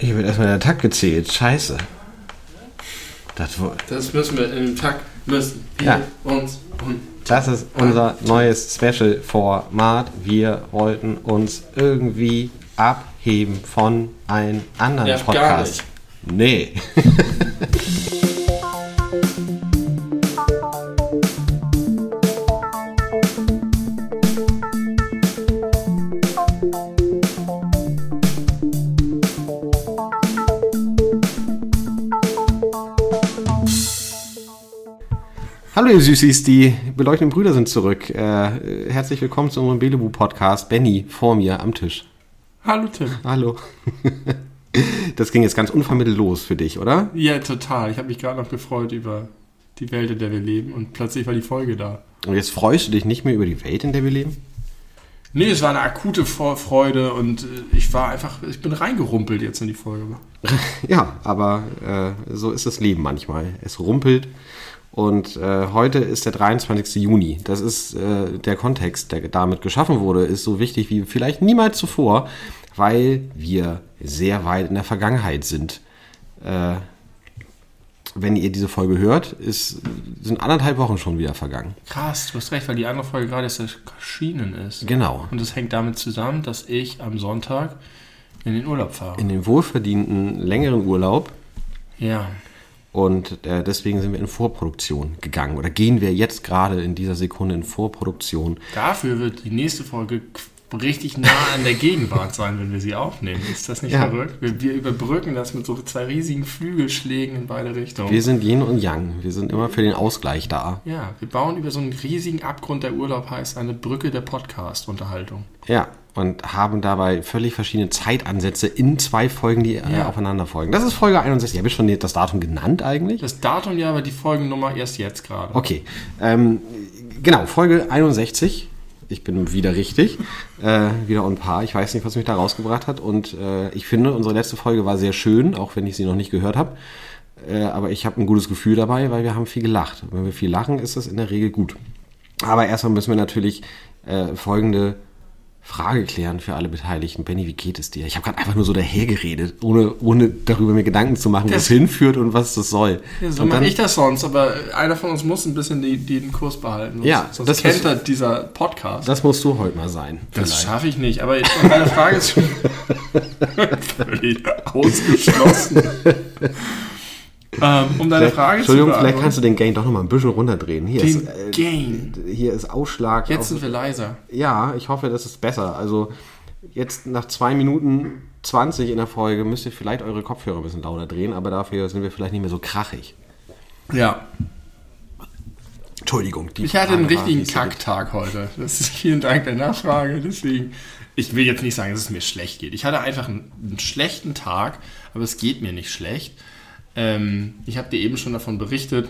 Hier wird erstmal der Takt gezählt. Scheiße. Das, das müssen wir in dem Takt müssen wir Ja. uns und das ist unser neues Special-Format. Wir wollten uns irgendwie abheben von einem anderen Nervt gar Podcast. Nee. Hallo Süßis, die beleuchteten Brüder sind zurück. Äh, herzlich willkommen zu unserem Belebu-Podcast. Benny vor mir am Tisch. Hallo Tim. Hallo. Das ging jetzt ganz unvermittelt los für dich, oder? Ja, total. Ich habe mich gerade noch gefreut über die Welt, in der wir leben und plötzlich war die Folge da. Und jetzt freust du dich nicht mehr über die Welt, in der wir leben? Nee, es war eine akute Vorfreude und äh, ich war einfach, ich bin reingerumpelt jetzt in die Folge. Ja, aber äh, so ist das Leben manchmal. Es rumpelt. Und äh, heute ist der 23. Juni. Das ist äh, der Kontext, der damit geschaffen wurde, ist so wichtig wie vielleicht niemals zuvor, weil wir sehr weit in der Vergangenheit sind. Äh, wenn ihr diese Folge hört, ist, sind anderthalb Wochen schon wieder vergangen. Krass, du hast recht, weil die andere Folge gerade erst erschienen ist. Genau. Und das hängt damit zusammen, dass ich am Sonntag in den Urlaub fahre. In den wohlverdienten längeren Urlaub ja. Und äh, deswegen sind wir in Vorproduktion gegangen. Oder gehen wir jetzt gerade in dieser Sekunde in Vorproduktion. Dafür wird die nächste Folge richtig nah an der Gegenwart sein, wenn wir sie aufnehmen. Ist das nicht Ja. verrückt? Wir, wir überbrücken das mit so zwei riesigen Flügelschlägen in beide Richtungen. Wir sind Yin und Yang. Wir sind immer für den Ausgleich da. ja, wir bauen über so einen riesigen Abgrund, der Urlaub heißt, eine Brücke der Podcast-Unterhaltung. Ja. Und haben dabei völlig verschiedene Zeitansätze in zwei Folgen, die äh, Ja. aufeinander folgen. Das ist Folge 61. Habe ich schon das Datum genannt eigentlich? Das Datum ja, aber die Folgennummer erst jetzt gerade. Okay. Ähm, genau, Folge 61. Ich bin wieder richtig. Äh, wieder on par. Ich weiß nicht, was mich da rausgebracht hat. Und äh, ich finde, unsere letzte Folge war sehr schön, auch wenn ich sie noch nicht gehört habe. Äh, aber ich habe ein gutes Gefühl dabei, weil wir haben viel gelacht. Wenn wir viel lachen, ist das in der Regel gut. Aber erstmal müssen wir natürlich äh, folgende Frage klären für alle Beteiligten. Benny, wie geht es dir? Ich habe gerade einfach nur so dahergeredet, ohne, ohne darüber mir Gedanken zu machen, wo Das- es hinführt und was das soll. Ja, so mache ich das sonst, aber einer von uns muss ein bisschen die, die den Kurs behalten. Sonst, Ja, sonst das kennt das dieser Podcast. Das musst du heute mal sein. Das schaffe ich nicht, aber um deine Frage zu. Völlig ausgeschlossen. ähm, um deine Vielleicht- Frage zu Entschuldigung, vielleicht kannst du den Gain doch noch mal ein bisschen runterdrehen. Hier Den ist, äh, Gain. Hier ist Ausschlag. Jetzt auf, sind wir leiser. ja, ich hoffe, das ist besser. Also jetzt nach 2 Minuten 20 in der Folge müsst ihr vielleicht eure Kopfhörer ein bisschen lauter drehen, aber dafür sind wir vielleicht nicht mehr so krachig. Ja. Entschuldigung. Die Ich hatte einen richtigen. Kacktag heute. Das ist vielen Dank der Nachfrage. Deswegen, ich will jetzt nicht sagen, dass es mir schlecht geht. Ich hatte einfach einen, einen schlechten Tag, aber es geht mir nicht schlecht. Ähm, ich habe dir eben schon davon berichtet.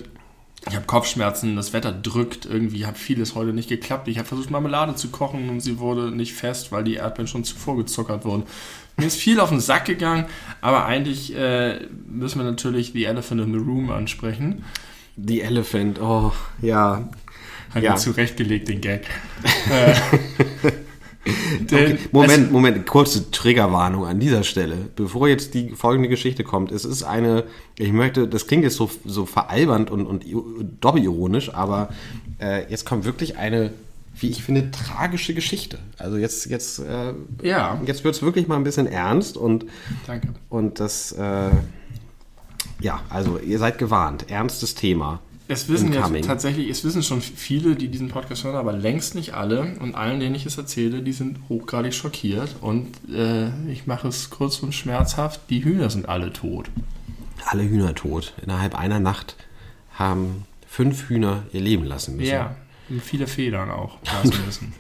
Ich habe Kopfschmerzen, das Wetter drückt, irgendwie hat vieles heute nicht geklappt. Ich habe versucht, Marmelade zu kochen und sie wurde nicht fest, weil die Erdbeeren schon zuvor gezuckert wurden. Mir ist viel auf den Sack gegangen, aber eigentlich äh, müssen wir natürlich The Elephant in the Room ansprechen. The Elephant, oh, ja. Hat Ja. mir zurechtgelegt, den Gag. Denn Moment, Moment, kurze Triggerwarnung an dieser Stelle. Bevor jetzt die folgende Geschichte kommt, es ist eine, ich möchte, das klingt jetzt so, so veralbernd und, und doppelironisch, aber äh, jetzt kommt wirklich eine, wie ich finde, tragische Geschichte. Also jetzt, jetzt, äh, ja, jetzt wird es wirklich mal ein bisschen ernst und, danke. und das, äh, ja, also ihr seid gewarnt, ernstes Thema. Es wissen ja tatsächlich, es wissen schon viele, die diesen Podcast hören, aber längst nicht alle. Und allen, denen ich es erzähle, die sind hochgradig schockiert. Und äh, ich mache es kurz und schmerzhaft: Die Hühner sind alle tot. Alle Hühner tot. Innerhalb einer Nacht haben fünf Hühner ihr Leben lassen müssen. Ja, und viele Federn auch lassen müssen.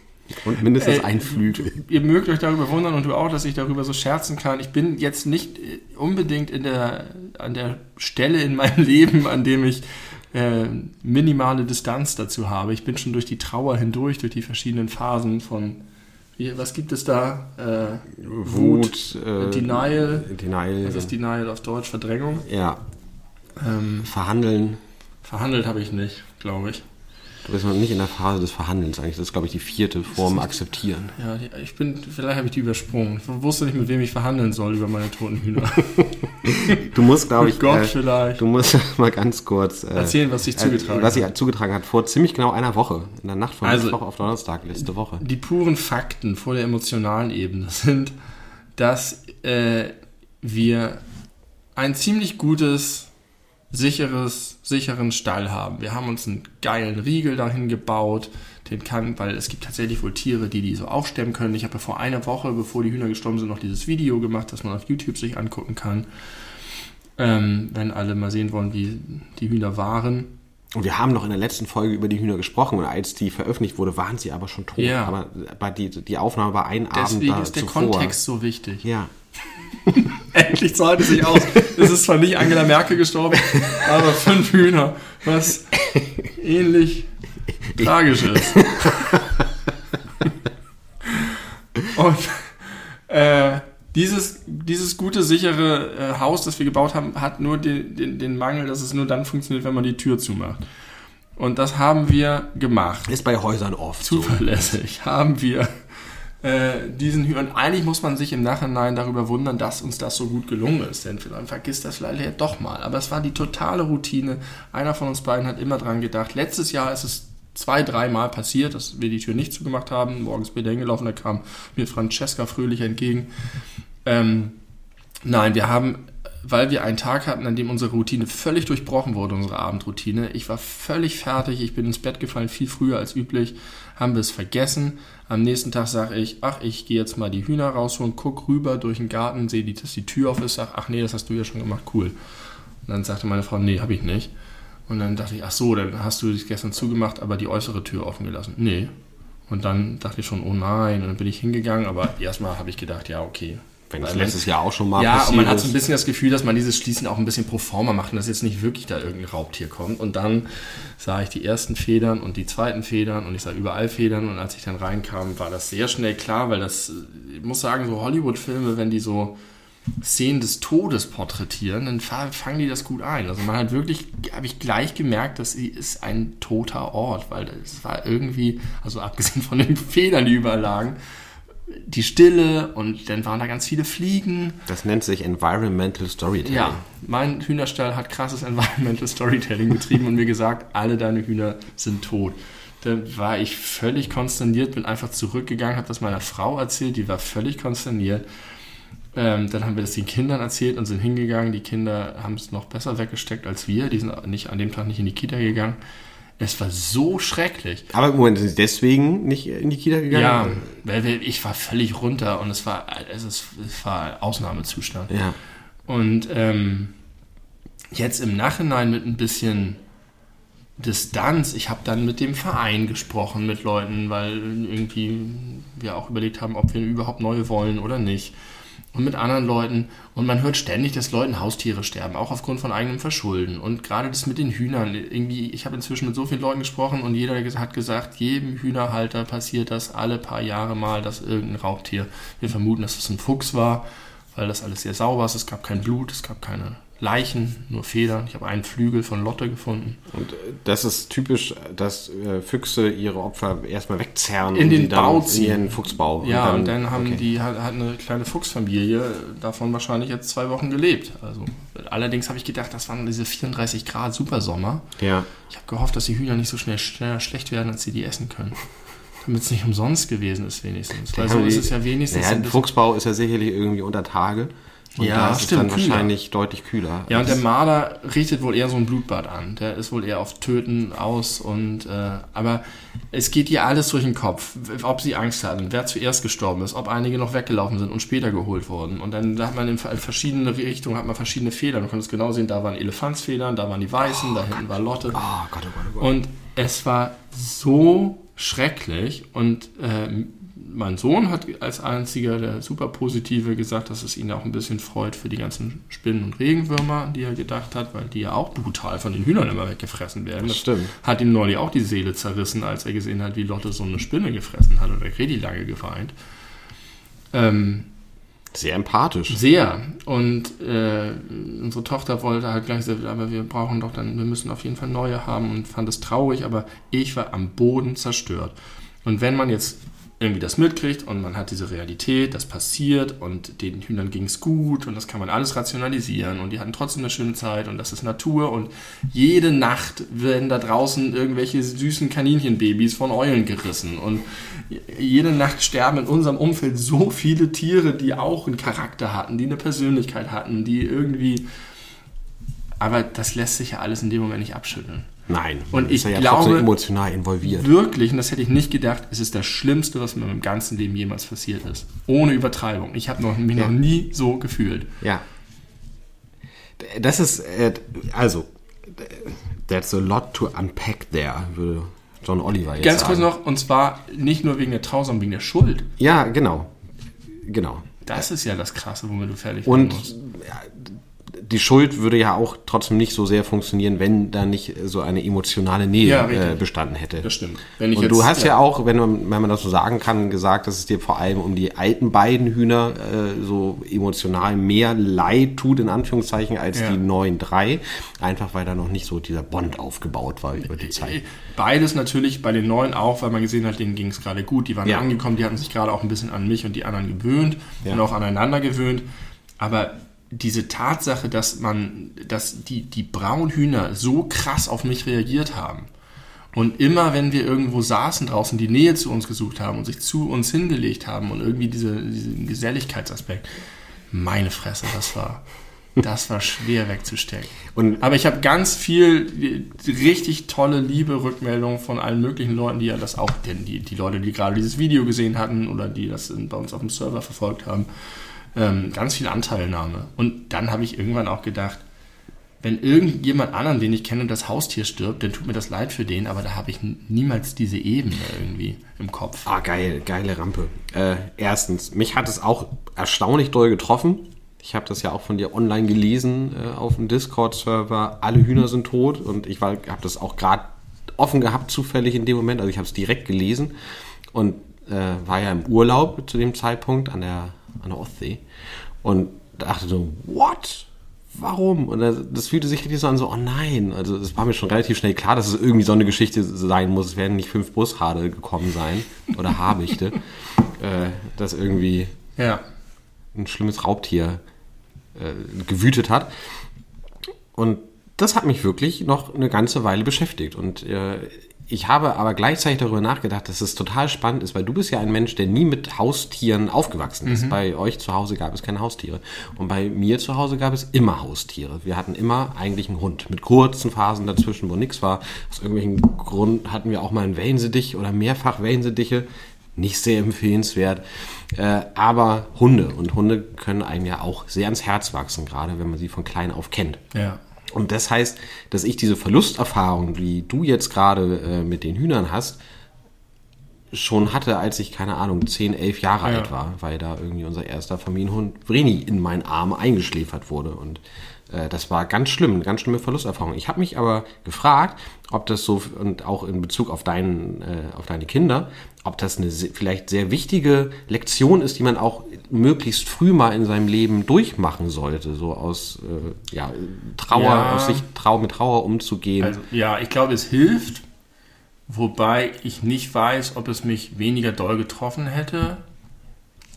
Und mindestens Äh, ein Flügel. Ihr mögt euch darüber wundern und du auch, dass ich darüber so scherzen kann. Ich bin jetzt nicht äh, unbedingt in der, an der Stelle in meinem Leben, an dem ich äh, minimale Distanz dazu habe. Ich bin schon durch die Trauer hindurch, durch die verschiedenen Phasen von, wie, was gibt es da? Äh, Wut, äh, Denial. Denial. Was ist Denial auf Deutsch? Verdrängung. ja, Ähm, verhandeln. verhandelt habe ich nicht, glaube ich. Du bist noch nicht in der Phase des Verhandelns eigentlich. Das ist, glaube ich, die vierte Form akzeptieren. Ja, ich bin, vielleicht habe ich die übersprungen. Ich wusste nicht, mit wem ich verhandeln soll über meine toten Hühner. Du musst, glaube ich, Mit Gott äh, vielleicht. du musst mal ganz kurz äh, Erzählen, was sich zugetragen äh, was sich zugetragen hat vor ziemlich genau einer Woche. In der Nacht von Also- Mittwoch auf Donnerstag letzte Woche. Die puren Fakten vor der emotionalen Ebene sind, dass äh, wir ein ziemlich gutes, sicheres, sicheren Stall haben. Wir haben uns einen geilen Riegel dahin gebaut, den kann, weil es gibt tatsächlich wohl Tiere, die die so aufstemmen können. Ich habe ja vor einer Woche, bevor die Hühner gestorben sind, noch dieses Video gemacht, das man auf YouTube sich angucken kann. Ähm, wenn alle mal sehen wollen, wie die Hühner waren. Und wir haben noch in der letzten Folge über die Hühner gesprochen und als die veröffentlicht wurde, waren sie aber schon tot. Ja. Aber die, die Aufnahme war ein Deswegen Abend da ist der zuvor. Kontext so wichtig. Ja. Endlich zahlt es sich aus. Es ist zwar nicht Angela Merkel gestorben, aber fünf Hühner, was ähnlich tragisch ist. Und äh, dieses, dieses gute, sichere äh, Haus, das wir gebaut haben, hat nur den, den, den Mangel, dass es nur dann funktioniert, wenn man die Tür zumacht. Und das haben wir gemacht Ist bei Häusern oft so. zuverlässig haben wir äh, diesen Hü- Und eigentlich muss man sich im Nachhinein darüber wundern, dass uns das so gut gelungen ist. Denn man vergisst das leider doch mal. Aber es war die totale Routine. Einer von uns beiden hat immer dran gedacht. Letztes Jahr ist es zwei, dreimal passiert, dass wir die Tür nicht zugemacht haben. Morgens bin ich hingelaufen, da kam mir Francesca fröhlich entgegen. Ähm, nein, wir haben, weil wir einen Tag hatten, an dem unsere Routine völlig durchbrochen wurde, unsere Abendroutine. Ich war völlig fertig, ich bin ins Bett gefallen, viel früher als üblich, haben wir es vergessen. Am nächsten Tag sage ich, ach, ich gehe jetzt mal die Hühner rausholen, guck rüber durch den Garten, sehe, dass die Tür auf ist, sag, ach nee, das hast du ja schon gemacht, cool. Und dann sagte meine Frau, nee, habe ich nicht. Und dann dachte ich, ach so, dann hast du dich gestern zugemacht, aber die äußere Tür offen gelassen. Nee. Und dann dachte ich schon, oh nein. Und dann bin ich hingegangen, aber erstmal habe ich gedacht, ja, okay. Wenn das man- letztes Jahr auch schon mal ja, und man hat so ein bisschen das Gefühl, dass man dieses Schließen auch ein bisschen pro forma macht und dass jetzt nicht wirklich da irgendein Raubtier kommt. Und dann sah ich die ersten Federn und die zweiten Federn und ich sah überall Federn. Und als ich dann reinkam, war das sehr schnell klar, weil das, ich muss sagen, so Hollywood-Filme, wenn die so Szenen des Todes porträtieren, dann fa- fangen die das gut ein. Also man hat wirklich, habe ich gleich gemerkt, dass sie ist ein toter Ort, weil es war irgendwie, also abgesehen von den Federn, die überall lagen, die Stille und dann waren da ganz viele Fliegen. Das nennt sich Environmental Storytelling. Ja, mein Hühnerstall hat krasses Environmental Storytelling betrieben und mir gesagt, alle deine Hühner sind tot. Dann war ich völlig konsterniert, bin einfach zurückgegangen, habe das meiner Frau erzählt, die war völlig konsterniert. Ähm, dann haben wir das den Kindern erzählt und sind hingegangen. Die Kinder haben es noch besser weggesteckt als wir. Die sind nicht, an dem Tag nicht in die Kita gegangen. Es war so schrecklich. Aber im Moment sind sie deswegen nicht in die Kita gegangen? Ja, weil ich war völlig runter und es war, es, ist, es war Ausnahmezustand. Ja. Und ähm, jetzt im Nachhinein mit ein bisschen Distanz, ich habe dann mit dem Verein gesprochen, mit Leuten, weil irgendwie wir auch überlegt haben, ob wir überhaupt neue wollen oder nicht. Und mit anderen Leuten. Und man hört ständig, dass Leuten Haustiere sterben, auch aufgrund von eigenem Verschulden. Und gerade das mit den Hühnern, irgendwie, ich habe inzwischen mit so vielen Leuten gesprochen und jeder hat gesagt, jedem Hühnerhalter passiert das alle paar Jahre mal, dass irgendein Raubtier, wir vermuten, dass es ein Fuchs war, weil das alles sehr sauber ist. Es gab kein Blut, es gab keine Leichen, nur Federn. Ich habe einen Flügel von Lotte gefunden. Und äh, das ist typisch, dass äh, Füchse ihre Opfer erstmal wegzerren In und den dann Bau in ziehen. ihren Fuchsbau. Ja, und dann, haben okay. die hat, hat eine kleine Fuchsfamilie davon wahrscheinlich jetzt zwei Wochen gelebt. Also allerdings habe ich gedacht, das waren diese 34 Grad Supersommer. Ja. Ich habe gehofft, dass die Hühner nicht so schnell schneller schlecht werden, als sie die essen können. Damit es nicht umsonst gewesen ist wenigstens. Weil so ist es ja wenigstens. Naja, ein Fuchsbau ist ja sicherlich irgendwie unter Tage. Und Ja, da ist stimmt, es dann kühler. wahrscheinlich deutlich kühler. Ja, und der Marder richtet wohl eher so ein Blutbad an. Der ist wohl eher auf Töten aus und äh, aber es geht ihr alles durch den Kopf, ob sie Angst hatten, wer zuerst gestorben ist, ob einige noch weggelaufen sind und später geholt wurden. Und dann hat man in verschiedene Richtungen hat man verschiedene Federn. Du konntest genau sehen, da waren Elefantsfedern, da waren die weißen, da hinten war Lotte. Oh Gott, oh Gott, oh Gott. Und es war so schrecklich und äh, mein Sohn hat als einziger der super positive gesagt, dass es ihn auch ein bisschen freut für die ganzen Spinnen und Regenwürmer, an die er gedacht hat, weil die ja auch brutal von den Hühnern immer weggefressen werden. Das stimmt. Hat ihm neulich auch die Seele zerrissen, als er gesehen hat, wie Lotte so eine Spinne gefressen hat und er lange geweint. Ähm, Sehr empathisch. Sehr. Und äh, unsere Tochter wollte halt gleich sagen, aber wir brauchen doch dann, wir müssen auf jeden Fall neue haben und fand es traurig, aber ich war am Boden zerstört. Und wenn man jetzt irgendwie das mitkriegt und man hat diese Realität, das passiert und den Hühnern ging es gut und das kann man alles rationalisieren und die hatten trotzdem eine schöne Zeit und das ist Natur und jede Nacht werden da draußen irgendwelche süßen Kaninchenbabys von Eulen gerissen und jede Nacht sterben in unserem Umfeld so viele Tiere, die auch einen Charakter hatten, die eine Persönlichkeit hatten, die irgendwie... Aber das lässt sich ja alles in dem Moment nicht abschütteln. Nein. Und ich ja glaube, emotional involviert. Wirklich, und das hätte ich nicht gedacht, es ist das Schlimmste, was mir im ganzen Leben jemals passiert ist. Ohne Übertreibung. Ich habe noch, mich Ja. noch nie so gefühlt. Ja. Das ist, äh, also, that's a lot to unpack there, würde John Oliver jetzt Ganz sagen. kurz noch, und zwar nicht nur wegen der Trauer, sondern wegen der Schuld. Ja, genau. Genau. Das ist ja das Krasse, womit du fertig werden Und musst. Ja, die Schuld würde ja auch trotzdem nicht so sehr funktionieren, wenn da nicht so eine emotionale Nähe Ja, äh, bestanden hätte. Das stimmt. Und jetzt, du hast ja. auch, wenn man, wenn man das so sagen kann, gesagt, dass es dir vor allem um die alten beiden Hühner äh, so emotional mehr leid tut, in Anführungszeichen, als Ja. die neuen drei. Einfach weil da noch nicht so dieser Bond aufgebaut war über die Zeit. Beides natürlich bei den Neuen auch, weil man gesehen hat, denen ging es gerade gut. Die waren Ja. angekommen, die hatten sich gerade auch ein bisschen an mich und die anderen gewöhnt Ja. und auch aneinander gewöhnt. Aber diese Tatsache, dass man, dass die, die Braunhühner so krass auf mich reagiert haben und immer, wenn wir irgendwo saßen draußen, die Nähe zu uns gesucht haben und sich zu uns hingelegt haben und irgendwie diese, diesen Geselligkeitsaspekt, meine Fresse, das war, das war schwer wegzustecken. Und Aber ich habe ganz viel richtig tolle, liebe Rückmeldungen von allen möglichen Leuten, die ja das auch, denn die, die Leute, die gerade dieses Video gesehen hatten oder die das bei uns auf dem Server verfolgt haben, ähm, ganz viel Anteilnahme. Und dann habe ich irgendwann auch gedacht, wenn irgendjemand anderen, den ich kenne, das Haustier stirbt, dann tut mir das leid für den, aber da habe ich niemals diese Ebene irgendwie im Kopf. Ah, geil, geile Rampe. Äh, erstens, mich hat es auch erstaunlich doll getroffen. Ich habe das ja auch von dir online gelesen äh, auf dem Discord-Server. Alle Hühner sind tot und ich habe das auch gerade offen gehabt, zufällig in dem Moment. Also ich habe es direkt gelesen und äh, war ja im Urlaub zu dem Zeitpunkt an der, an der Ostsee und dachte so, what? Warum? Und das, fühlte sich richtig so an, so, oh nein. Also es war mir schon relativ schnell klar, dass es irgendwie so eine Geschichte sein muss. Es werden nicht fünf Bushade gekommen sein oder Habichte, äh, dass irgendwie Ja. ein schlimmes Raubtier äh, gewütet hat. Und das hat mich wirklich noch eine ganze Weile beschäftigt. Und äh, ich habe aber gleichzeitig darüber nachgedacht, dass es total spannend ist, weil du bist ja ein Mensch, der nie mit Haustieren aufgewachsen ist. Bei euch zu Hause gab es keine Haustiere. Und bei mir zu Hause gab es immer Haustiere. Wir hatten immer eigentlich einen Hund mit kurzen Phasen dazwischen, wo nichts war. Aus irgendwelchen Grund hatten wir auch mal einen Wellensittich oder mehrfach Wellensittiche. Nicht sehr empfehlenswert. Äh, aber Hunde und Hunde können einem ja auch sehr ans Herz wachsen, gerade wenn man sie von klein auf kennt. Ja. Und das heißt, dass ich diese Verlusterfahrung, wie du jetzt gerade äh, mit den Hühnern hast, schon hatte, als ich, keine Ahnung, 10, 11 Jahre Ja. alt war, weil da irgendwie unser erster Familienhund Vreni in meinen Arm eingeschläfert wurde. Und das war ganz schlimm, eine ganz schlimme Verlusterfahrung. Ich habe mich aber gefragt, ob das so, und auch in Bezug auf, deinen, äh, auf deine Kinder, ob das eine vielleicht sehr wichtige Lektion ist, die man auch möglichst früh mal in seinem Leben durchmachen sollte, so aus äh, ja, Trauer, Ja. aus sich Trau mit Trauer umzugehen. Also, ja, ich glaube, es hilft, wobei ich nicht weiß, ob es mich weniger doll getroffen hätte,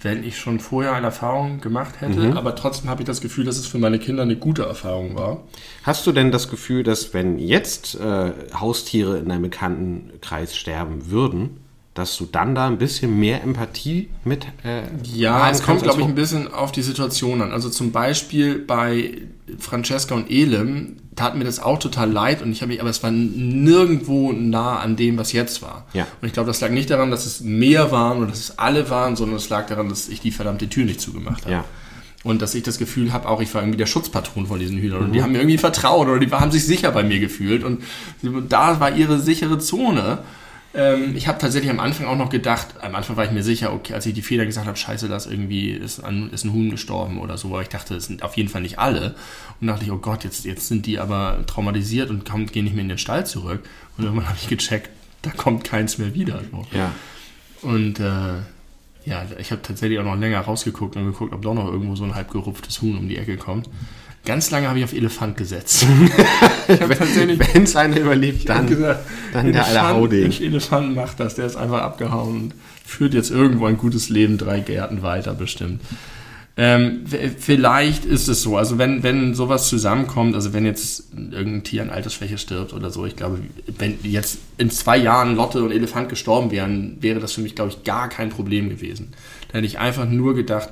wenn ich schon vorher eine Erfahrung gemacht hätte. Aber trotzdem habe ich das Gefühl, dass es für meine Kinder eine gute Erfahrung war. Hast du denn das Gefühl, dass wenn jetzt äh, Haustiere in deinem Bekanntenkreis sterben würden, dass du dann da ein bisschen mehr Empathie mit äh, Ja, es kommt, glaube ich, als ein bisschen auf die Situation an. Also zum Beispiel bei Francesca und Elem tat mir das auch total leid und ich habe mich, aber es war nirgendwo nah an dem, was jetzt war. Ja. Und ich glaube, das lag nicht daran, dass es mehr waren oder dass es alle waren, sondern es lag daran, dass ich die verdammte Tür nicht zugemacht habe. Ja. Und dass ich das Gefühl habe, auch ich war irgendwie der Schutzpatron von diesen Hühnern. Und die haben mir irgendwie vertraut oder die haben sich sicher bei mir gefühlt. Und da war ihre sichere Zone. Ähm, ich habe tatsächlich am Anfang auch noch gedacht, am Anfang war ich mir sicher, okay, als ich die Feder gesagt habe, scheiße, das irgendwie ist ein, ist ein Huhn gestorben oder so, aber ich dachte, es sind auf jeden Fall nicht alle. Und dachte ich, oh Gott, jetzt, jetzt sind die aber traumatisiert und kommen, gehen nicht mehr in den Stall zurück. Und irgendwann habe ich gecheckt, da kommt keins mehr wieder. So. Ja. Und äh, Ja, ich habe tatsächlich auch noch länger rausgeguckt und geguckt, ob doch noch irgendwo so ein halb gerupftes Huhn um die Ecke kommt. Ganz lange habe ich auf Elefant gesetzt. ich habe tatsächlich, wenn es einer überlebt, dann, gesagt, dann der aller Hauding. Elefant macht das, der ist einfach abgehauen und führt jetzt irgendwo ein gutes Leben, drei Gärten weiter bestimmt. Ähm, vielleicht ist es so, also wenn, wenn sowas zusammenkommt, also wenn jetzt irgendein Tier an Altersschwäche stirbt oder so, ich glaube, wenn jetzt in zwei Jahren Lotte und Elefant gestorben wären, wäre das für mich, glaube ich, gar kein Problem gewesen. Da hätte ich einfach nur gedacht,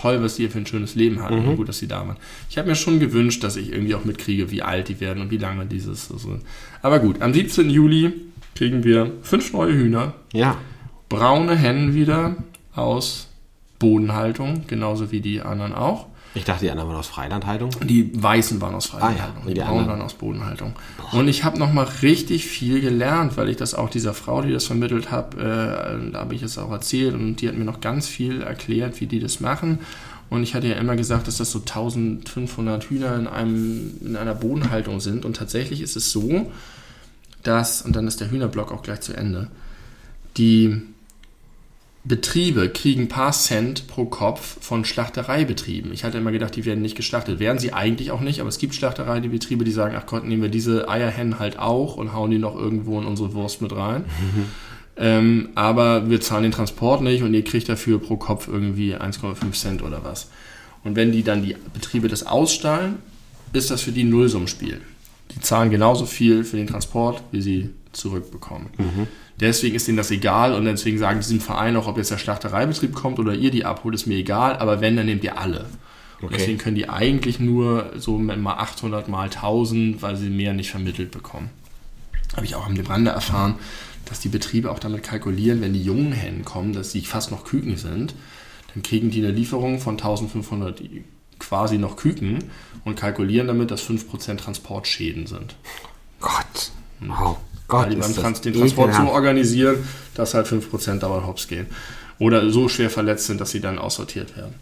toll, was die hier für ein schönes Leben hatten und gut, dass sie da waren. Ich habe mir schon gewünscht, dass ich irgendwie auch mitkriege, wie alt die werden und wie lange dieses. Also. Aber gut, am 17. Juli kriegen wir fünf neue Hühner, Ja, braune Hennen wieder aus Bodenhaltung, genauso wie die anderen auch. Ich dachte, die anderen waren aus Freilandhaltung. Die weißen waren aus Ah, ja. Freilandhaltung, die die braunen anderen? waren aus Bodenhaltung. Und ich habe nochmal richtig viel gelernt, weil ich das auch dieser Frau, die das vermittelt hat, äh, da habe ich es auch erzählt und die hat mir noch ganz viel erklärt, wie die das machen. Und ich hatte ja immer gesagt, dass das so 1500 Hühner in, einem, in einer Bodenhaltung sind. Und tatsächlich ist es so, dass, und dann ist der Hühnerblock auch gleich zu Ende, die Betriebe kriegen ein paar Cent pro Kopf von Schlachtereibetrieben. Ich hatte immer gedacht, die werden nicht geschlachtet. Werden sie eigentlich auch nicht, aber es gibt Schlachtereibetriebe, die sagen, ach Gott, nehmen wir diese Eierhennen halt auch und hauen die noch irgendwo in unsere Wurst mit rein. ähm, aber wir zahlen den Transport nicht und ihr kriegt dafür pro Kopf irgendwie 1,5 Cent oder was. Und wenn die dann die Betriebe das ausstallen, ist das für die ein Nullsummspiel. Die zahlen genauso viel für den Transport, wie sie zurückbekommen. Deswegen ist ihnen das egal und deswegen sagen diesem Verein auch, ob jetzt der Schlachtereibetrieb kommt oder ihr die abholt, ist mir egal, aber wenn, dann nehmt ihr alle. Und Okay. Deswegen können die eigentlich nur so mal 800 mal 1000, weil sie mehr nicht vermittelt bekommen. Habe ich auch am Rande erfahren, dass die Betriebe auch damit kalkulieren, wenn die jungen Hennen kommen, dass sie fast noch Küken sind, dann kriegen die eine Lieferung von 1500 quasi noch Küken und kalkulieren damit, dass 5% Transportschäden sind. Gott. Oh Gott, ist Trans den Transport so ekelhaft. organisieren, dass halt 5% dauernd hops gehen. Oder so schwer verletzt sind, dass sie dann aussortiert werden.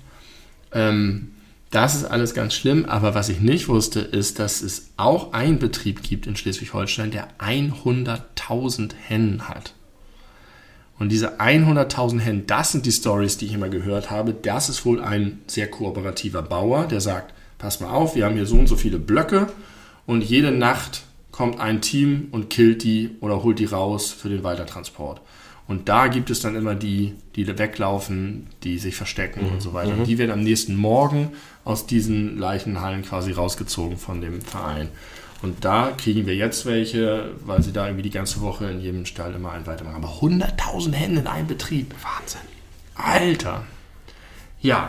Ähm, das ist alles ganz schlimm, aber was ich nicht wusste, ist, dass es auch einen Betrieb gibt in Schleswig-Holstein, der 100.000 Hennen hat. Und diese 100.000 Hennen, das sind die Stories, die ich immer gehört habe. Das ist wohl ein sehr kooperativer Bauer, der sagt, pass mal auf, wir haben hier so und so viele Blöcke und jede Nacht kommt ein Team und killt die oder holt die raus für den Weitertransport. Und da gibt es dann immer die, die weglaufen, die sich verstecken und so weiter. Und die werden am nächsten Morgen aus diesen Leichenhallen quasi rausgezogen von dem Verein. Und da kriegen wir jetzt welche, weil sie da irgendwie die ganze Woche in jedem Stall immer einen weitermachen. Aber 100.000 Hände in einem Betrieb. Wahnsinn. Alter. Ja,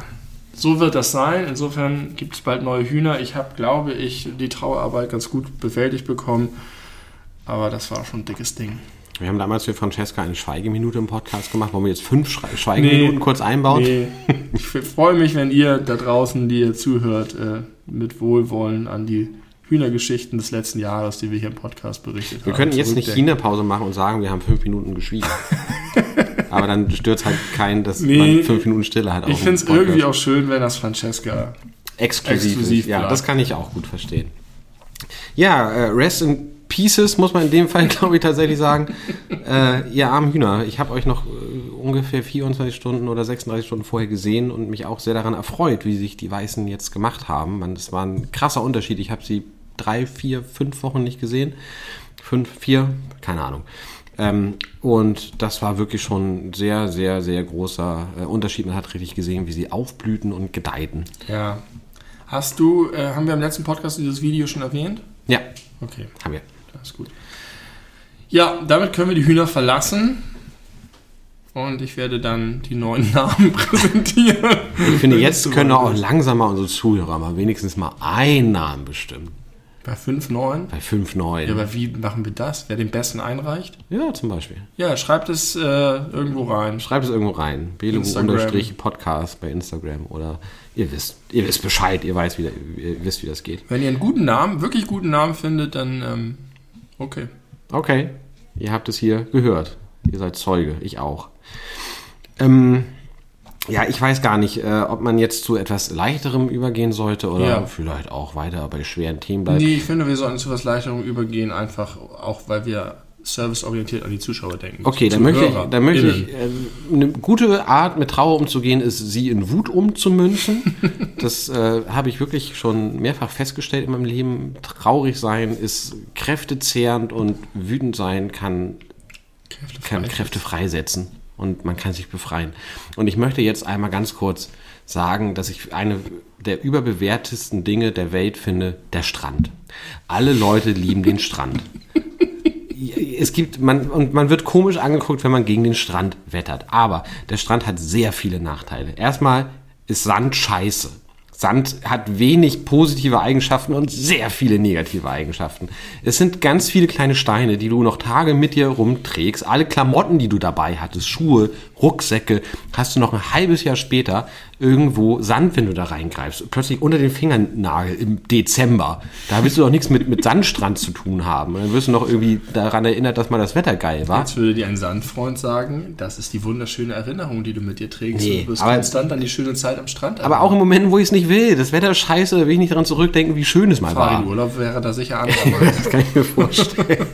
so wird das sein. Insofern gibt es bald neue Hühner. Ich habe, glaube ich, die Trauerarbeit ganz gut bewältigt bekommen. Aber das war schon ein dickes Ding. Wir haben damals für Francesca eine Schweigeminute im Podcast gemacht. Wollen wir jetzt fünf Schrei- Schweigeminuten kurz einbauen? Nee. Ich freue mich, wenn ihr da draußen, die ihr zuhört, äh, mit Wohlwollen an die Hühnergeschichten des letzten Jahres, die wir hier im Podcast berichtet Wir haben. könnten jetzt eine zurückdenken. China-Pause machen und sagen, wir haben fünf Minuten geschwiegen. Aber dann stört halt keinen, dass Nee, man fünf Minuten Stille hat. Ich finde es irgendwie auch schön, wenn das Francesca exklusiv, exklusiv ist. Ja, das kann ich auch gut verstehen. Ja, äh, Rest in Pieces muss man in dem Fall, glaube ich, tatsächlich sagen. äh, ihr armen Hühner, ich habe euch noch äh, ungefähr 24 Stunden oder 36 Stunden vorher gesehen und mich auch sehr daran erfreut, wie sich die Weißen jetzt gemacht haben. Man, das war ein krasser Unterschied. Ich habe sie drei, vier, fünf Wochen nicht gesehen. Fünf, vier, keine Ahnung. Ähm, und das war wirklich schon ein sehr, sehr, sehr großer äh, Unterschied. Man hat richtig gesehen, wie sie aufblühten und gedeihten. Ja. Hast du, äh, haben wir im letzten Podcast dieses Video schon erwähnt? Ja, Okay, haben wir. das ist gut. Ja, damit können wir die Hühner verlassen. Und ich werde dann die neuen Namen präsentieren. Ich finde, jetzt können auch ist. langsam mal unsere Zuhörer mal wenigstens mal einen Namen bestimmen. Bei 5, 9? Bei 5, 9. Ja, aber wie machen wir das? Wer den besten einreicht? Ja, zum Beispiel. Ja, schreibt es äh, irgendwo rein. Schreibt es irgendwo rein. Belu-Podcast bei Instagram oder ihr wisst, ihr wisst Bescheid, ihr, weiß, wie, ihr wisst, wie das geht. Wenn ihr einen guten Namen, wirklich guten Namen findet, dann ähm, okay. Okay, ihr habt es hier gehört. Ihr seid Zeuge, ich auch. Ähm, ja, ich weiß gar nicht, äh, ob man jetzt zu etwas leichterem übergehen sollte oder Ja. vielleicht auch weiter bei schweren Themen bleibt. Nee, ich finde, wir sollten zu was Leichterem übergehen, einfach auch weil wir serviceorientiert an die Zuschauer denken. Okay, dann möchte ich, dann möchte ich, äh, eine gute Art mit Trauer umzugehen ist, sie in Wut umzumünzen. das äh, habe ich wirklich schon mehrfach festgestellt in meinem Leben. Traurig sein ist kräftezehrend und wütend sein kann Kräfte, kann Kräfte freisetzen und man kann sich befreien. Und ich möchte jetzt einmal ganz kurz sagen, dass ich eine der überbewertesten Dinge der Welt finde, der Strand. Alle Leute lieben den Strand. Es gibt, man, und man wird komisch angeguckt, wenn man gegen den Strand wettert. Aber der Strand hat sehr viele Nachteile. Erstmal ist Sand scheiße. Sand hat wenig positive Eigenschaften und sehr viele negative Eigenschaften. Es sind ganz viele kleine Steine, die du noch Tage mit dir rumträgst. Alle Klamotten, die du dabei hattest, Schuhe, Rucksäcke, hast du noch ein halbes Jahr später irgendwo Sand, wenn du da reingreifst. Plötzlich unter den Fingernagel im Dezember. Da willst du doch nichts mit, mit Sandstrand zu tun haben. Dann wirst du noch irgendwie daran erinnert, dass mal das Wetter geil war. Jetzt würde dir ein Sandfreund sagen, das ist die wunderschöne Erinnerung, die du mit dir trägst. Nee, du wirst konstant an die schöne Zeit am Strand Aber auch in Momenten, wo ich es nicht will. Das Wetter ist scheiße, da will ich nicht daran zurückdenken, wie schön es mal war. Fahrradurlaub wäre da sicher anders. Das kann ich mir vorstellen.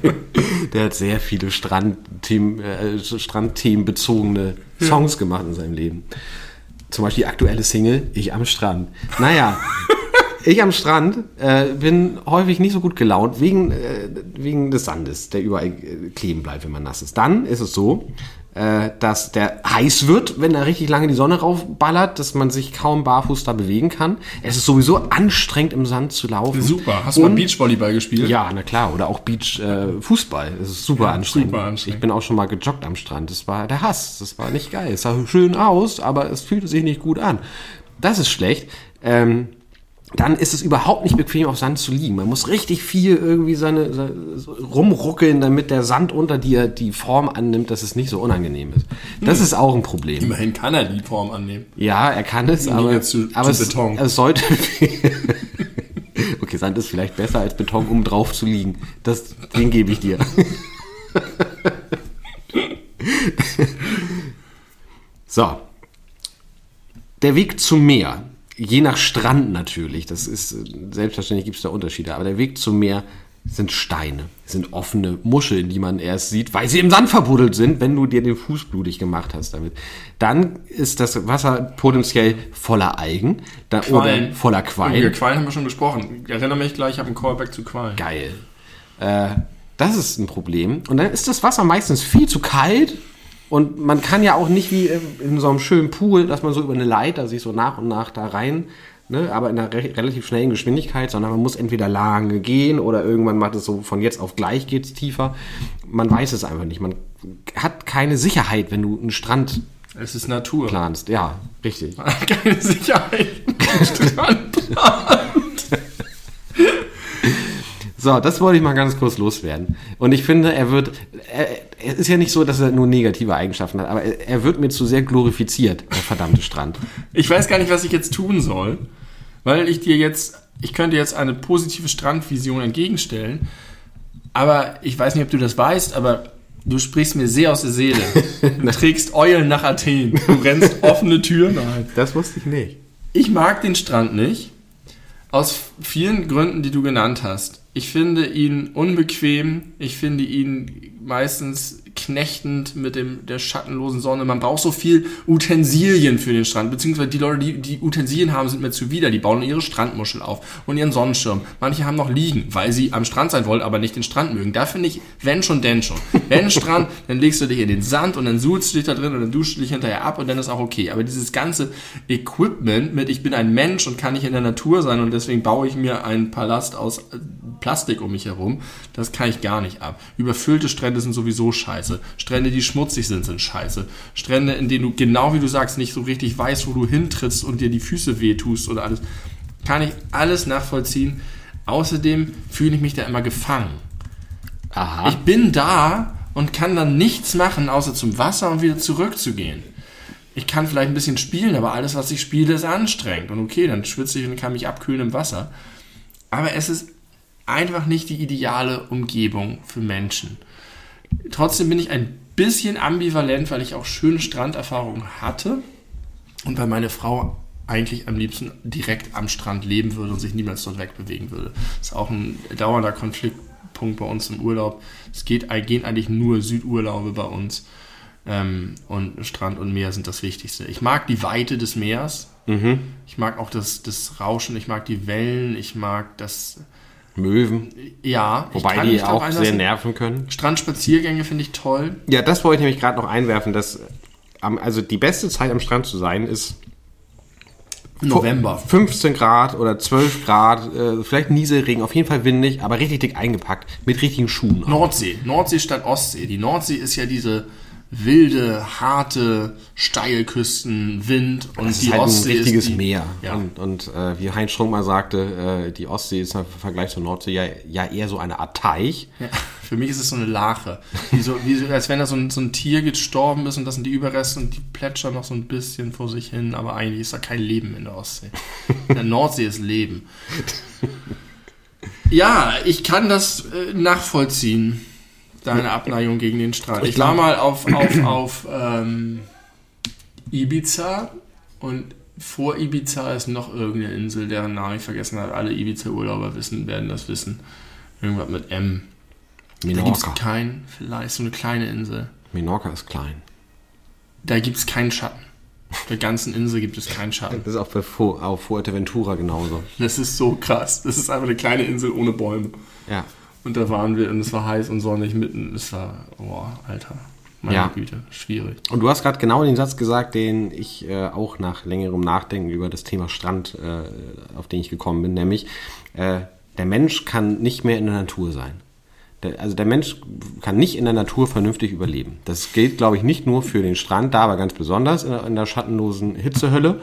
Der hat sehr viele Strandthemen, äh, Strandthemenbezogene Songs gemacht in seinem Leben. Zum Beispiel die aktuelle Single Ich am Strand. Naja, ich am Strand äh, bin häufig nicht so gut gelaunt wegen, äh, wegen des Sandes, der überall äh, kleben bleibt, wenn man nass ist. Dann ist es so, dass der heiß wird, wenn da richtig lange die Sonne raufballert, dass man sich kaum barfuß da bewegen kann. Es ist sowieso anstrengend im Sand zu laufen. Super. Hast du mal Beachvolleyball gespielt? ja, na klar. Oder auch Beach äh. Das ist super, anstrengend. super anstrengend. Ich bin auch schon mal gejoggt am Strand. Das war der Hass. Das war nicht geil. Es sah schön aus, aber es fühlte sich nicht gut an. Das ist schlecht. Ähm, dann ist es überhaupt nicht bequem, auf Sand zu liegen. Man muss richtig viel irgendwie seine, seine rumruckeln, damit der Sand unter dir die Form annimmt, dass es nicht so unangenehm ist. Das ist auch ein Problem. Immerhin kann er die Form annehmen. Ja, er kann es, aber, zu- aber zu es, Beton. es sollte. okay, Sand ist vielleicht besser als Beton, um drauf zu liegen. Das, den gebe ich dir. so. Der Weg zum Meer, je nach Strand natürlich, das ist äh, selbstverständlich gibt es da Unterschiede, aber der Weg zum Meer sind Steine, sind offene Muscheln, die man erst sieht, weil sie im Sand verbuddelt sind, wenn du dir den Fuß blutig gemacht hast damit. Dann ist das Wasser potenziell voller Algen da, oder voller Über Quallen. Quallen haben wir schon gesprochen. Ich erinnere mich gleich, ich habe einen Callback zu Quallen. Geil. Äh, das ist ein Problem. Und dann ist das Wasser meistens viel zu kalt. Und man kann ja auch nicht wie in so einem schönen Pool, dass man so über eine Leiter sich so nach und nach da rein, ne, aber in einer re relativ schnellen Geschwindigkeit, sondern man muss entweder lange gehen oder irgendwann macht es so von jetzt auf gleich geht's tiefer. Man weiß es einfach nicht. Man hat keine Sicherheit, wenn du einen Strand Es ist Natur. planst. Ja, richtig. Keine Sicherheit. Strand. So, das wollte ich mal ganz kurz loswerden. Und ich finde, er wird, er, es ist ja nicht so, dass er nur negative Eigenschaften hat, aber er, er wird mir zu sehr glorifiziert, der verdammte Strand. Ich weiß gar nicht, was ich jetzt tun soll, weil ich dir jetzt, ich könnte jetzt eine positive Strandvision entgegenstellen, aber ich weiß nicht, ob du das weißt, aber du sprichst mir sehr aus der Seele. Du trägst Eulen nach Athen. Du rennst offene Türen ein. Das wusste ich nicht. Ich mag den Strand nicht. Aus vielen Gründen, die du genannt hast. Ich finde ihn unbequem. Ich finde ihn meistens knechtend mit dem, der schattenlosen Sonne. Man braucht so viel Utensilien für den Strand. Beziehungsweise die Leute, die, die Utensilien haben, sind mir zuwider. Die bauen ihre Strandmuschel auf und ihren Sonnenschirm. Manche haben noch liegen, weil sie am Strand sein wollen, aber nicht den Strand mögen. Da finde ich, wenn schon, denn schon. Wenn Strand, dann legst du dich in den Sand und dann suhlst du dich da drin und dann duschst du dich hinterher ab und dann ist auch okay. Aber dieses ganze Equipment mit, ich bin ein Mensch und kann nicht in der Natur sein und deswegen baue ich mir einen Palast aus Plastik um mich herum, das kann ich gar nicht ab. Überfüllte Strände sind sowieso scheiße. Strände, die schmutzig sind, sind scheiße. Strände, in denen du, genau wie du sagst, nicht so richtig weißt, wo du hintrittst und dir die Füße wehtust oder alles, kann ich alles nachvollziehen. Außerdem fühle ich mich da immer gefangen. Aha. Ich bin da und kann dann nichts machen, außer zum Wasser und wieder zurückzugehen. Ich kann vielleicht ein bisschen spielen, aber alles, was ich spiele, ist anstrengend. Und okay, dann schwitze ich und kann mich abkühlen im Wasser. Aber es ist einfach nicht die ideale Umgebung für Menschen. Trotzdem bin ich ein bisschen ambivalent, weil ich auch schöne Stranderfahrungen hatte und weil meine Frau eigentlich am liebsten direkt am Strand leben würde und sich niemals dort wegbewegen würde. Das ist auch ein dauernder Konflikt Knackpunkt bei uns im Urlaub. Es geht, gehen eigentlich nur Südurlaube bei uns. Ähm, und Strand und Meer sind das Wichtigste. Ich mag die Weite des Meers. Mhm. Ich mag auch das, das Rauschen. Ich mag die Wellen. Ich mag das. Möwen. Ja, ich Wobei die auch sehr nerven können. Strandspaziergänge finde ich toll. Ja, das wollte ich nämlich gerade noch einwerfen, dass also die beste Zeit am Strand zu sein ist November. 15 Grad oder 12 Grad, äh, vielleicht Nieselregen, auf jeden Fall windig, aber richtig dick eingepackt, mit richtigen Schuhen. Nordsee. Nordsee statt Ostsee. Die Nordsee ist ja diese wilde, harte Steilküsten, Wind und Das die ist halt Ostsee ein richtiges ist die, Meer. Ja. Und, und äh, wie Heinz Strunk mal sagte, äh, die Ostsee ist im Vergleich zur Nordsee ja, ja eher so eine Art Teich. Ja, für mich ist es so eine Lache. Wie so, wie so, als wenn da so ein, so ein Tier gestorben ist und das sind die Überreste und die plätschern noch so ein bisschen vor sich hin, aber eigentlich ist da kein Leben in der Ostsee. In der Nordsee ist Leben. Ja, ich kann das äh, nachvollziehen, deine Abneigung gegen den Strand. Ich, war mal auf, auf, auf ähm, Ibiza und vor Ibiza ist noch irgendeine Insel, deren Namen ich vergessen habe. Alle Ibiza-Urlauber wissen, werden das wissen. Irgendwas mit M. Da gibt es Menorca. keinen, vielleicht so eine kleine Insel. Menorca ist klein. Da gibt es keinen Schatten. Auf der ganzen Insel gibt es keinen Schatten. Das ist auch bei Fu- auf Fuerteventura genauso. Das ist so krass. Das ist einfach eine kleine Insel ohne Bäume. Ja. Und da waren wir und es war heiß und sonnig mitten. Es war, oh, Alter. Meine Ja. Güte, schwierig. Und du hast gerade genau den Satz gesagt, den ich äh, auch nach längerem Nachdenken über das Thema Strand, äh, auf den ich gekommen bin, nämlich äh, der Mensch kann nicht mehr in der Natur sein. Der, also der Mensch kann nicht in der Natur vernünftig überleben. Das gilt, glaube ich, nicht nur für den Strand, da aber ganz besonders in, in der schattenlosen Hitzehölle.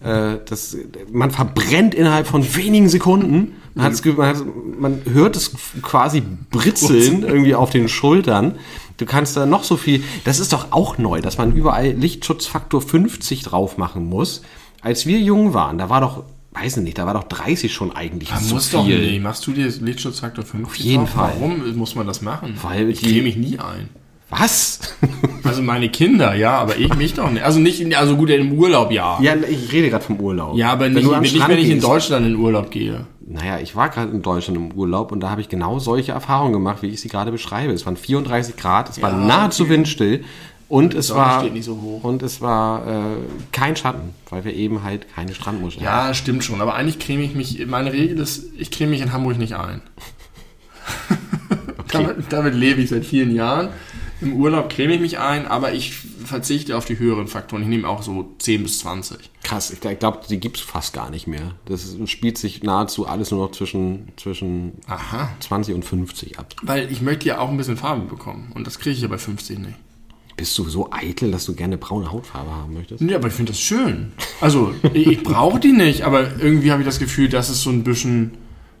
Äh, das, man verbrennt innerhalb von wenigen Sekunden. Man, hat das Gefühl, man, hat, man hört es quasi britzeln irgendwie auf den Schultern. Du kannst da noch so viel. Das ist doch auch neu, dass man überall Lichtschutzfaktor 50 drauf machen muss. Als wir jung waren, da war doch, weiß ich nicht, da war doch 30 schon eigentlich Man zu muss viel. doch nicht. Machst du dir Lichtschutzfaktor 50 Auf jeden Fall. Warum muss man das machen? Weil ich creme mich nie ein. Was? Also meine Kinder, ja, aber ich mich doch nicht. Also nicht, in, also gut, im Urlaub ja. ja, ich rede gerade vom Urlaub. Ja, aber Wenn nicht, am nicht wenn ich in. Deutschland in Urlaub gehe. Naja, ich war gerade in Deutschland im Urlaub und da habe ich genau solche Erfahrungen gemacht, wie ich sie gerade beschreibe. Es waren 34 Grad, es war Ja, nahezu okay. windstill und es war so und es war äh, kein Schatten, weil wir eben halt keine Strandmuscheln haben. Ja, stimmt schon. Aber eigentlich creme ich mich, meine Regel ist, ich creme mich in Hamburg nicht ein. damit, damit lebe ich seit vielen Jahren. Im Urlaub creme ich mich ein, aber ich verzichte auf die höheren Faktoren. Ich nehme auch so 10 bis 20. Krass, ich, glaube, die gibt's fast gar nicht mehr. Das spielt sich nahezu alles nur noch zwischen, zwischen Aha. 20 und 50 ab. Weil ich möchte ja auch ein bisschen Farbe bekommen. Und das kriege ich ja bei 50 nicht. Bist du so eitel, dass du gerne braune Hautfarbe haben möchtest? Nee, aber ich finde das schön. Also, ich, ich brauche die nicht, aber irgendwie habe ich das Gefühl, das ist so ein bisschen.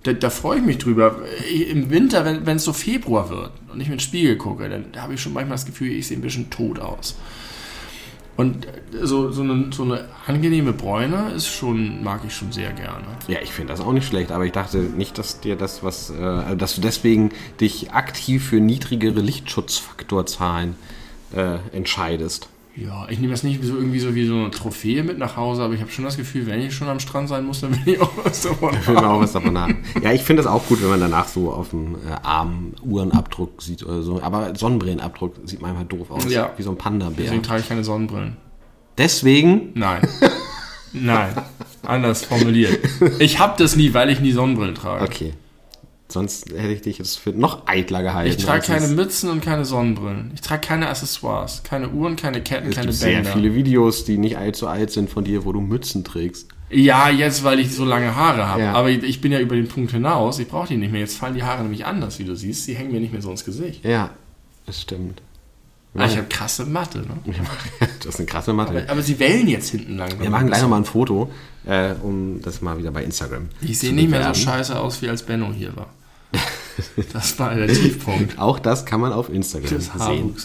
Da, da freue ich mich drüber. Ich, Im Winter, wenn es so Februar wird und ich in den Spiegel gucke, dann habe ich schon manchmal das Gefühl, ich sehe ein bisschen tot aus. Und so, so, eine, so eine angenehme Bräune ist schon, mag ich schon sehr gerne. Ja, ich finde das auch nicht schlecht, aber ich dachte nicht, dass dir das was, äh, also dass du deswegen dich aktiv für niedrigere Lichtschutzfaktorzahlen äh, entscheidest. Ja, ich nehme das nicht so irgendwie so wie so eine Trophäe mit nach Hause, aber ich habe schon das Gefühl, wenn ich schon am Strand sein muss, dann will ich auch was davon Will man haben. auch was davon haben. Ja, ich finde das auch gut, wenn man danach so auf dem äh, Arm Uhrenabdruck sieht oder so. Aber Sonnenbrillenabdruck sieht manchmal doof aus. Ja. Wie so ein Panda-Bär. Deswegen trage ich keine Sonnenbrillen. Deswegen, Nein. Nein. Anders formuliert. Ich habe das nie, weil ich nie Sonnenbrillen trage. okay. Sonst hätte ich dich jetzt für noch eitler gehalten. Ich trage keine Mützen und keine Sonnenbrillen. Ich trage keine Accessoires. Keine Uhren, keine Ketten, Es keine gibt sehr Bänder. viele Videos, die nicht allzu alt sind von dir, wo du Mützen trägst. Ja, jetzt, weil ich so lange Haare habe. Ja. Aber ich ich bin ja über den Punkt hinaus. Ich brauche die nicht mehr. Jetzt fallen die Haare nämlich anders, wie du siehst. Die hängen mir nicht mehr so ins Gesicht. Ja, das stimmt. Ah, ich habe krasse Matte. Ne? Das ist eine krasse Matte. Aber, aber sie wellen jetzt hinten lang. Wir machen gleich nochmal ein Foto, äh, um das mal wieder bei Instagram. Ich zu sehe nicht mehr so scheiße aus, wie als Benno hier war. Das war der Tiefpunkt Auch das kann man auf Instagram des sehen.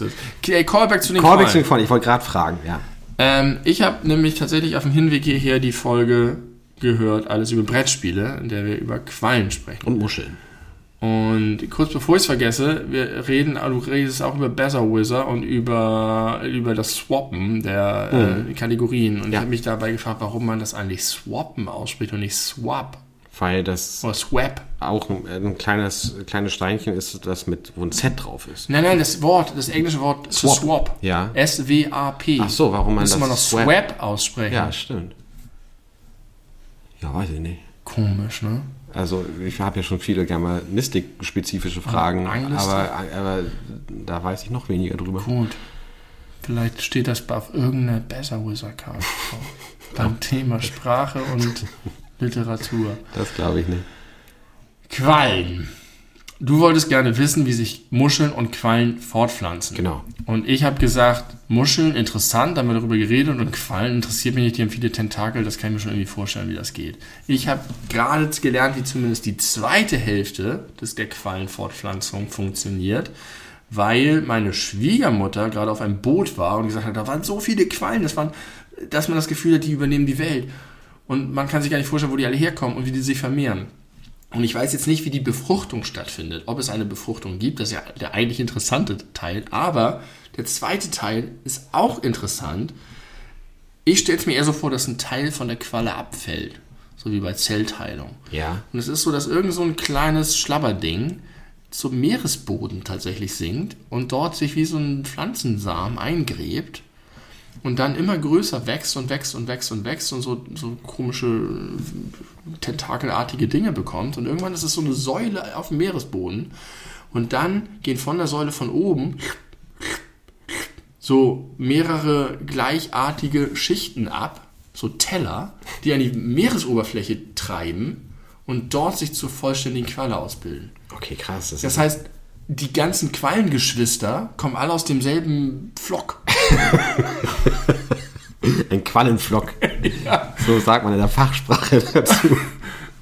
Okay, Callback zu den Callback Quallen. von, ich wollte gerade fragen, ja. Ähm, ich habe nämlich tatsächlich auf dem Hinweg hierher die Folge gehört, alles über Brettspiele, in der wir über Quallen sprechen. Und Muscheln. Und kurz bevor ich es vergesse, wir reden, du redest auch über Better Wizard und über, über das Swappen der äh, Kategorien. Und ich Ja. habe mich dabei gefragt, warum man das eigentlich Swappen ausspricht und nicht Swap. Weil das Oder Swap. auch ein, ein kleines, kleines Steinchen ist, das mit, wo ein Z drauf ist. Nein, nein, das Wort, das englische Wort Swap. Swap. Ja. S-W-A-P. Ach so, warum man Müsste das man noch Swap- Swap, aussprechen. Ja, stimmt. Ja, weiß ich nicht. Komisch, ne? Also ich habe ja schon viele Germanistik-spezifische Fragen, Anglistik? aber, aber da weiß ich noch weniger drüber. Gut. Vielleicht steht das auf irgendeiner Besser Wizard Card drauf. beim Thema Sprache und Literatur. Das glaube ich nicht. Quallen. Du wolltest gerne wissen, wie sich Muscheln und Quallen fortpflanzen. Genau. Und ich habe gesagt, Muscheln interessant, da haben wir darüber geredet und Quallen interessiert mich nicht, die haben viele Tentakel, das kann ich mir schon irgendwie vorstellen, wie das geht. Ich habe gerade gelernt, wie zumindest die zweite Hälfte des der Quallenfortpflanzung funktioniert, weil meine Schwiegermutter gerade auf einem Boot war und gesagt hat, da waren so viele Quallen, das waren, dass man das Gefühl hat, die übernehmen die Welt. Und man kann sich gar nicht vorstellen, wo die alle herkommen und wie die sich vermehren. Und ich weiß jetzt nicht, wie die Befruchtung stattfindet, ob es eine Befruchtung gibt, das ist ja der eigentlich interessante Teil, aber der zweite Teil ist auch interessant. Ich stelle es mir eher so vor, dass ein Teil von der Qualle abfällt, so wie bei Zellteilung. Ja. Und es ist so, dass irgend so ein kleines Schlabberding zum Meeresboden tatsächlich sinkt und dort sich wie so ein Pflanzensamen eingräbt und dann immer größer wächst und wächst und wächst und wächst und so, so komische tentakelartige Dinge bekommt. Und irgendwann ist es so eine Säule auf dem Meeresboden. Und dann gehen von der Säule von oben so mehrere gleichartige Schichten ab, so Teller, die an die Meeresoberfläche treiben und dort sich zur vollständigen Qualle ausbilden. Okay, krass. Das Das heißt, die ganzen Quallengeschwister kommen alle aus demselben Flock. ein Quallenflock. So sagt man in der Fachsprache dazu.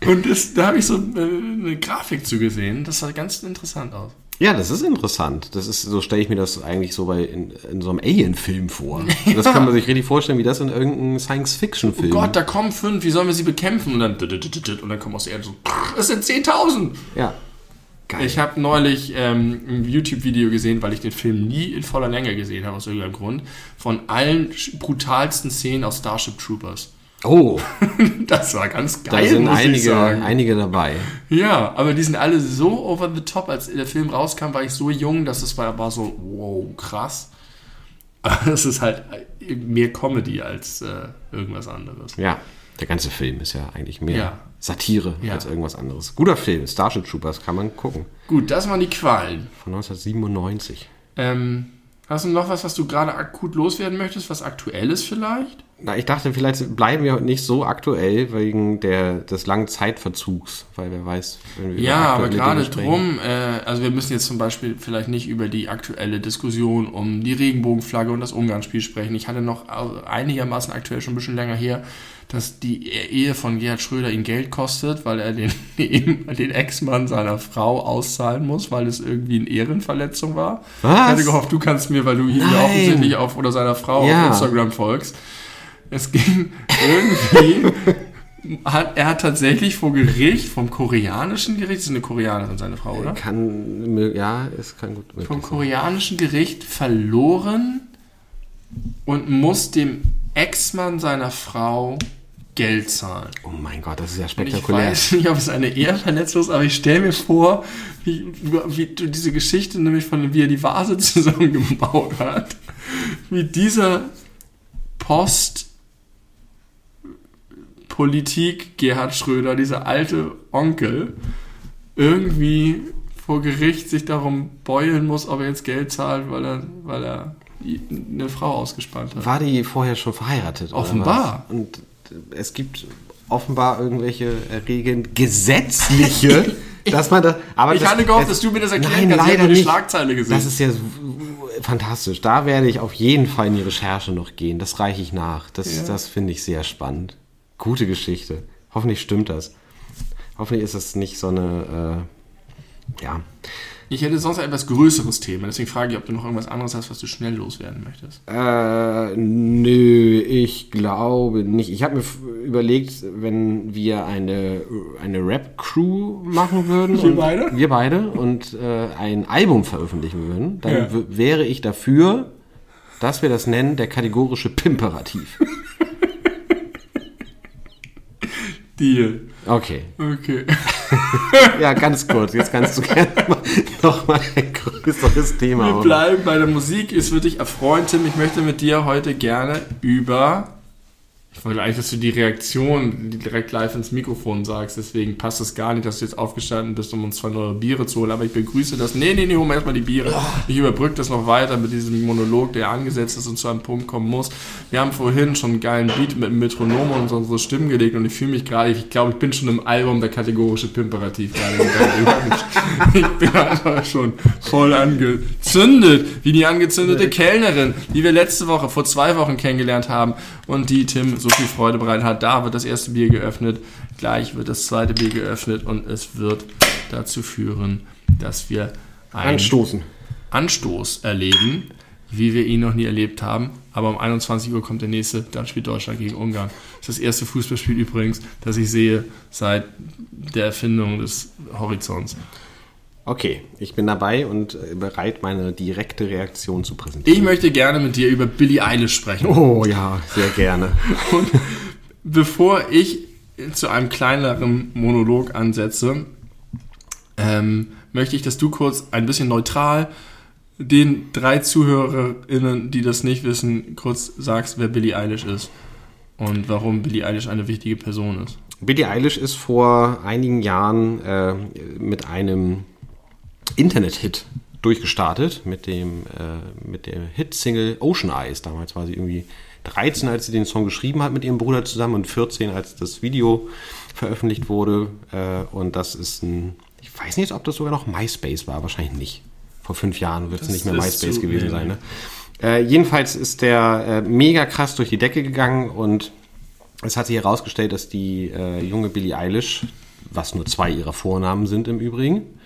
Und das, da habe ich so eine, eine Grafik zu gesehen. Das sah ganz interessant aus. Ja, das ist interessant. Das ist, so stelle ich mir das eigentlich so bei in, in so einem Alien-Film vor. Das kann man sich richtig vorstellen, wie das in irgendeinem Science-Fiction-Film. Gott, da kommen fünf, wie sollen wir sie bekämpfen? Und dann, und dann kommen aus der Erde so, es sind 10.000. Ja. Geil. Ich habe neulich ähm, ein YouTube-Video gesehen, weil ich den Film nie in voller Länge gesehen habe, aus irgendeinem Grund, von allen brutalsten Szenen aus Starship Troopers. oh, Das war ganz da geil, sind muss ich einige, einige dabei. Ja, aber die sind alle so over the top. Als der Film rauskam, war ich so jung, dass es war, war so, wow, krass. Aber es ist halt mehr Comedy als äh, irgendwas anderes. Ja, der ganze Film ist ja eigentlich mehr Ja. Satire Ja. als irgendwas anderes. Guter Film, Starship Troopers, kann man gucken. Gut, das waren die Qualen. Von 1997. Ähm, hast du noch was, was du gerade akut loswerden möchtest, was aktuell ist vielleicht? Na, ich dachte, vielleicht bleiben wir nicht so aktuell wegen der, des langen Zeitverzugs, weil wer weiß, wenn wir Ja, aber gerade drum, äh, also wir müssen jetzt zum Beispiel vielleicht nicht über die aktuelle Diskussion um die Regenbogenflagge und das Ungarnspiel sprechen. Ich hatte noch einigermaßen aktuell schon ein bisschen länger her, dass die Ehe von Gerhard Schröder ihn Geld kostet, weil er den, den Ex-Mann seiner Frau auszahlen muss, weil es irgendwie eine Ehrenverletzung war. Was? Ich hatte gehofft, du kannst mir, weil du ihm ja Nein. offensichtlich auf oder seiner Frau Ja. auf Instagram folgst. Es ging irgendwie hat, er hat tatsächlich vor Gericht, vom koreanischen Gericht, das ist eine Koreanerin, seine Frau, oder? Kann, ja, es kann gut Vom koreanischen Gericht verloren und muss dem Ex-Mann seiner Frau Geld zahlen. Oh mein Gott, das ist ja Ich spektakulär. weiß nicht, ob es eine Ehrenverletzung ist, aber ich stelle mir vor, wie, wie du diese Geschichte nämlich von wie er die Vase zusammengebaut hat, wie dieser Post Politik Gerhard Schröder, dieser alte Onkel, irgendwie vor Gericht sich darum beulen muss, ob er jetzt Geld zahlt, weil er, weil er eine Frau ausgespannt hat. War die vorher schon verheiratet? Offenbar. Und es gibt offenbar irgendwelche Regeln, gesetzliche, dass man das. Aber Ich das, hatte gehofft, es- dass du mir das erklären Nein, kannst. Ich leider habe nur die. Schlagzeile gesehen. Das ist ja fantastisch. Da werde ich auf jeden Fall in die Recherche noch gehen. Das reiche ich nach. Das, Ja. das finde ich sehr spannend. Gute Geschichte. Hoffentlich stimmt das. Hoffentlich ist es nicht so eine. Äh, ja. Ich hätte sonst ein etwas größeres Thema, deswegen frage ich, ob du noch irgendwas anderes hast, was du schnell loswerden möchtest. Äh, nö, ich glaube nicht. Ich habe mir überlegt, wenn wir eine, eine Rap-Crew machen würden. Wir beide? Wir beide und äh, ein Album veröffentlichen würden, dann Ja. wäre ich dafür, dass wir das nennen, der kategorische Pimperativ. Deal. Okay. Okay. Ja, ganz kurz. Jetzt kannst du gerne mal nochmal ein größeres Thema Wir bleiben bei der Musik. Es würde dich erfreuen, Tim. Ich möchte mit dir heute gerne über. Ich wollte eigentlich, dass du die Reaktion direkt live ins Mikrofon sagst. Deswegen passt es gar nicht, dass du jetzt aufgestanden bist, um uns zwei neue Biere zu holen. Aber ich begrüße das. Nee, nee, nee, hol mal erstmal die Biere. Ich überbrücke das noch weiter mit diesem Monolog, der angesetzt ist und zu einem Punkt kommen muss. Wir haben vorhin schon einen geilen Beat mit dem Metronom und unsere Stimmen gelegt und ich fühle mich gerade, ich glaube, ich bin schon im Album der kategorische Pimperativ gerade. ich bin einfach schon voll angezündet, wie die angezündete Kellnerin, die wir letzte Woche, vor zwei Wochen kennengelernt haben und die Tim so viel Freude bereitet hat. Da wird das erste Bier geöffnet, gleich wird das zweite Bier geöffnet und es wird dazu führen, dass wir ein Anstoßen. Anstoß erleben, wie wir ihn noch nie erlebt haben. Aber um 21 Uhr kommt der nächste, dann spielt Deutschland gegen Ungarn. Das ist das erste Fußballspiel übrigens, das ich sehe seit der Erfindung des Horizonts. Okay, ich bin dabei und äh, bereit, meine direkte Reaktion zu präsentieren. Ich möchte gerne mit dir über Billie Eilish sprechen. Oh ja, sehr gerne. Und bevor ich zu einem kleineren Monolog ansetze, ähm, möchte ich, dass du kurz ein bisschen neutral den drei ZuhörerInnen, die das nicht wissen, kurz sagst, wer Billie Eilish ist und warum Billie Eilish eine wichtige Person ist. Billie Eilish ist vor einigen Jahren äh, mit einem Internet-Hit durchgestartet, mit dem äh, mit der Hit-Single Ocean Eyes. Damals war sie irgendwie 13, als sie den Song geschrieben hat mit ihrem Bruder zusammen und 14, als das Video veröffentlicht wurde. Äh, und das ist ein, ich weiß nicht, ob das sogar noch MySpace war, wahrscheinlich nicht. Vor fünf Jahren wird es nicht mehr MySpace gewesen sein. Ne? Äh, jedenfalls ist der äh, mega krass durch die Decke gegangen und es hat sich herausgestellt, dass die äh, junge Billie Eilish, was nur zwei ihrer Vornamen sind im Übrigen,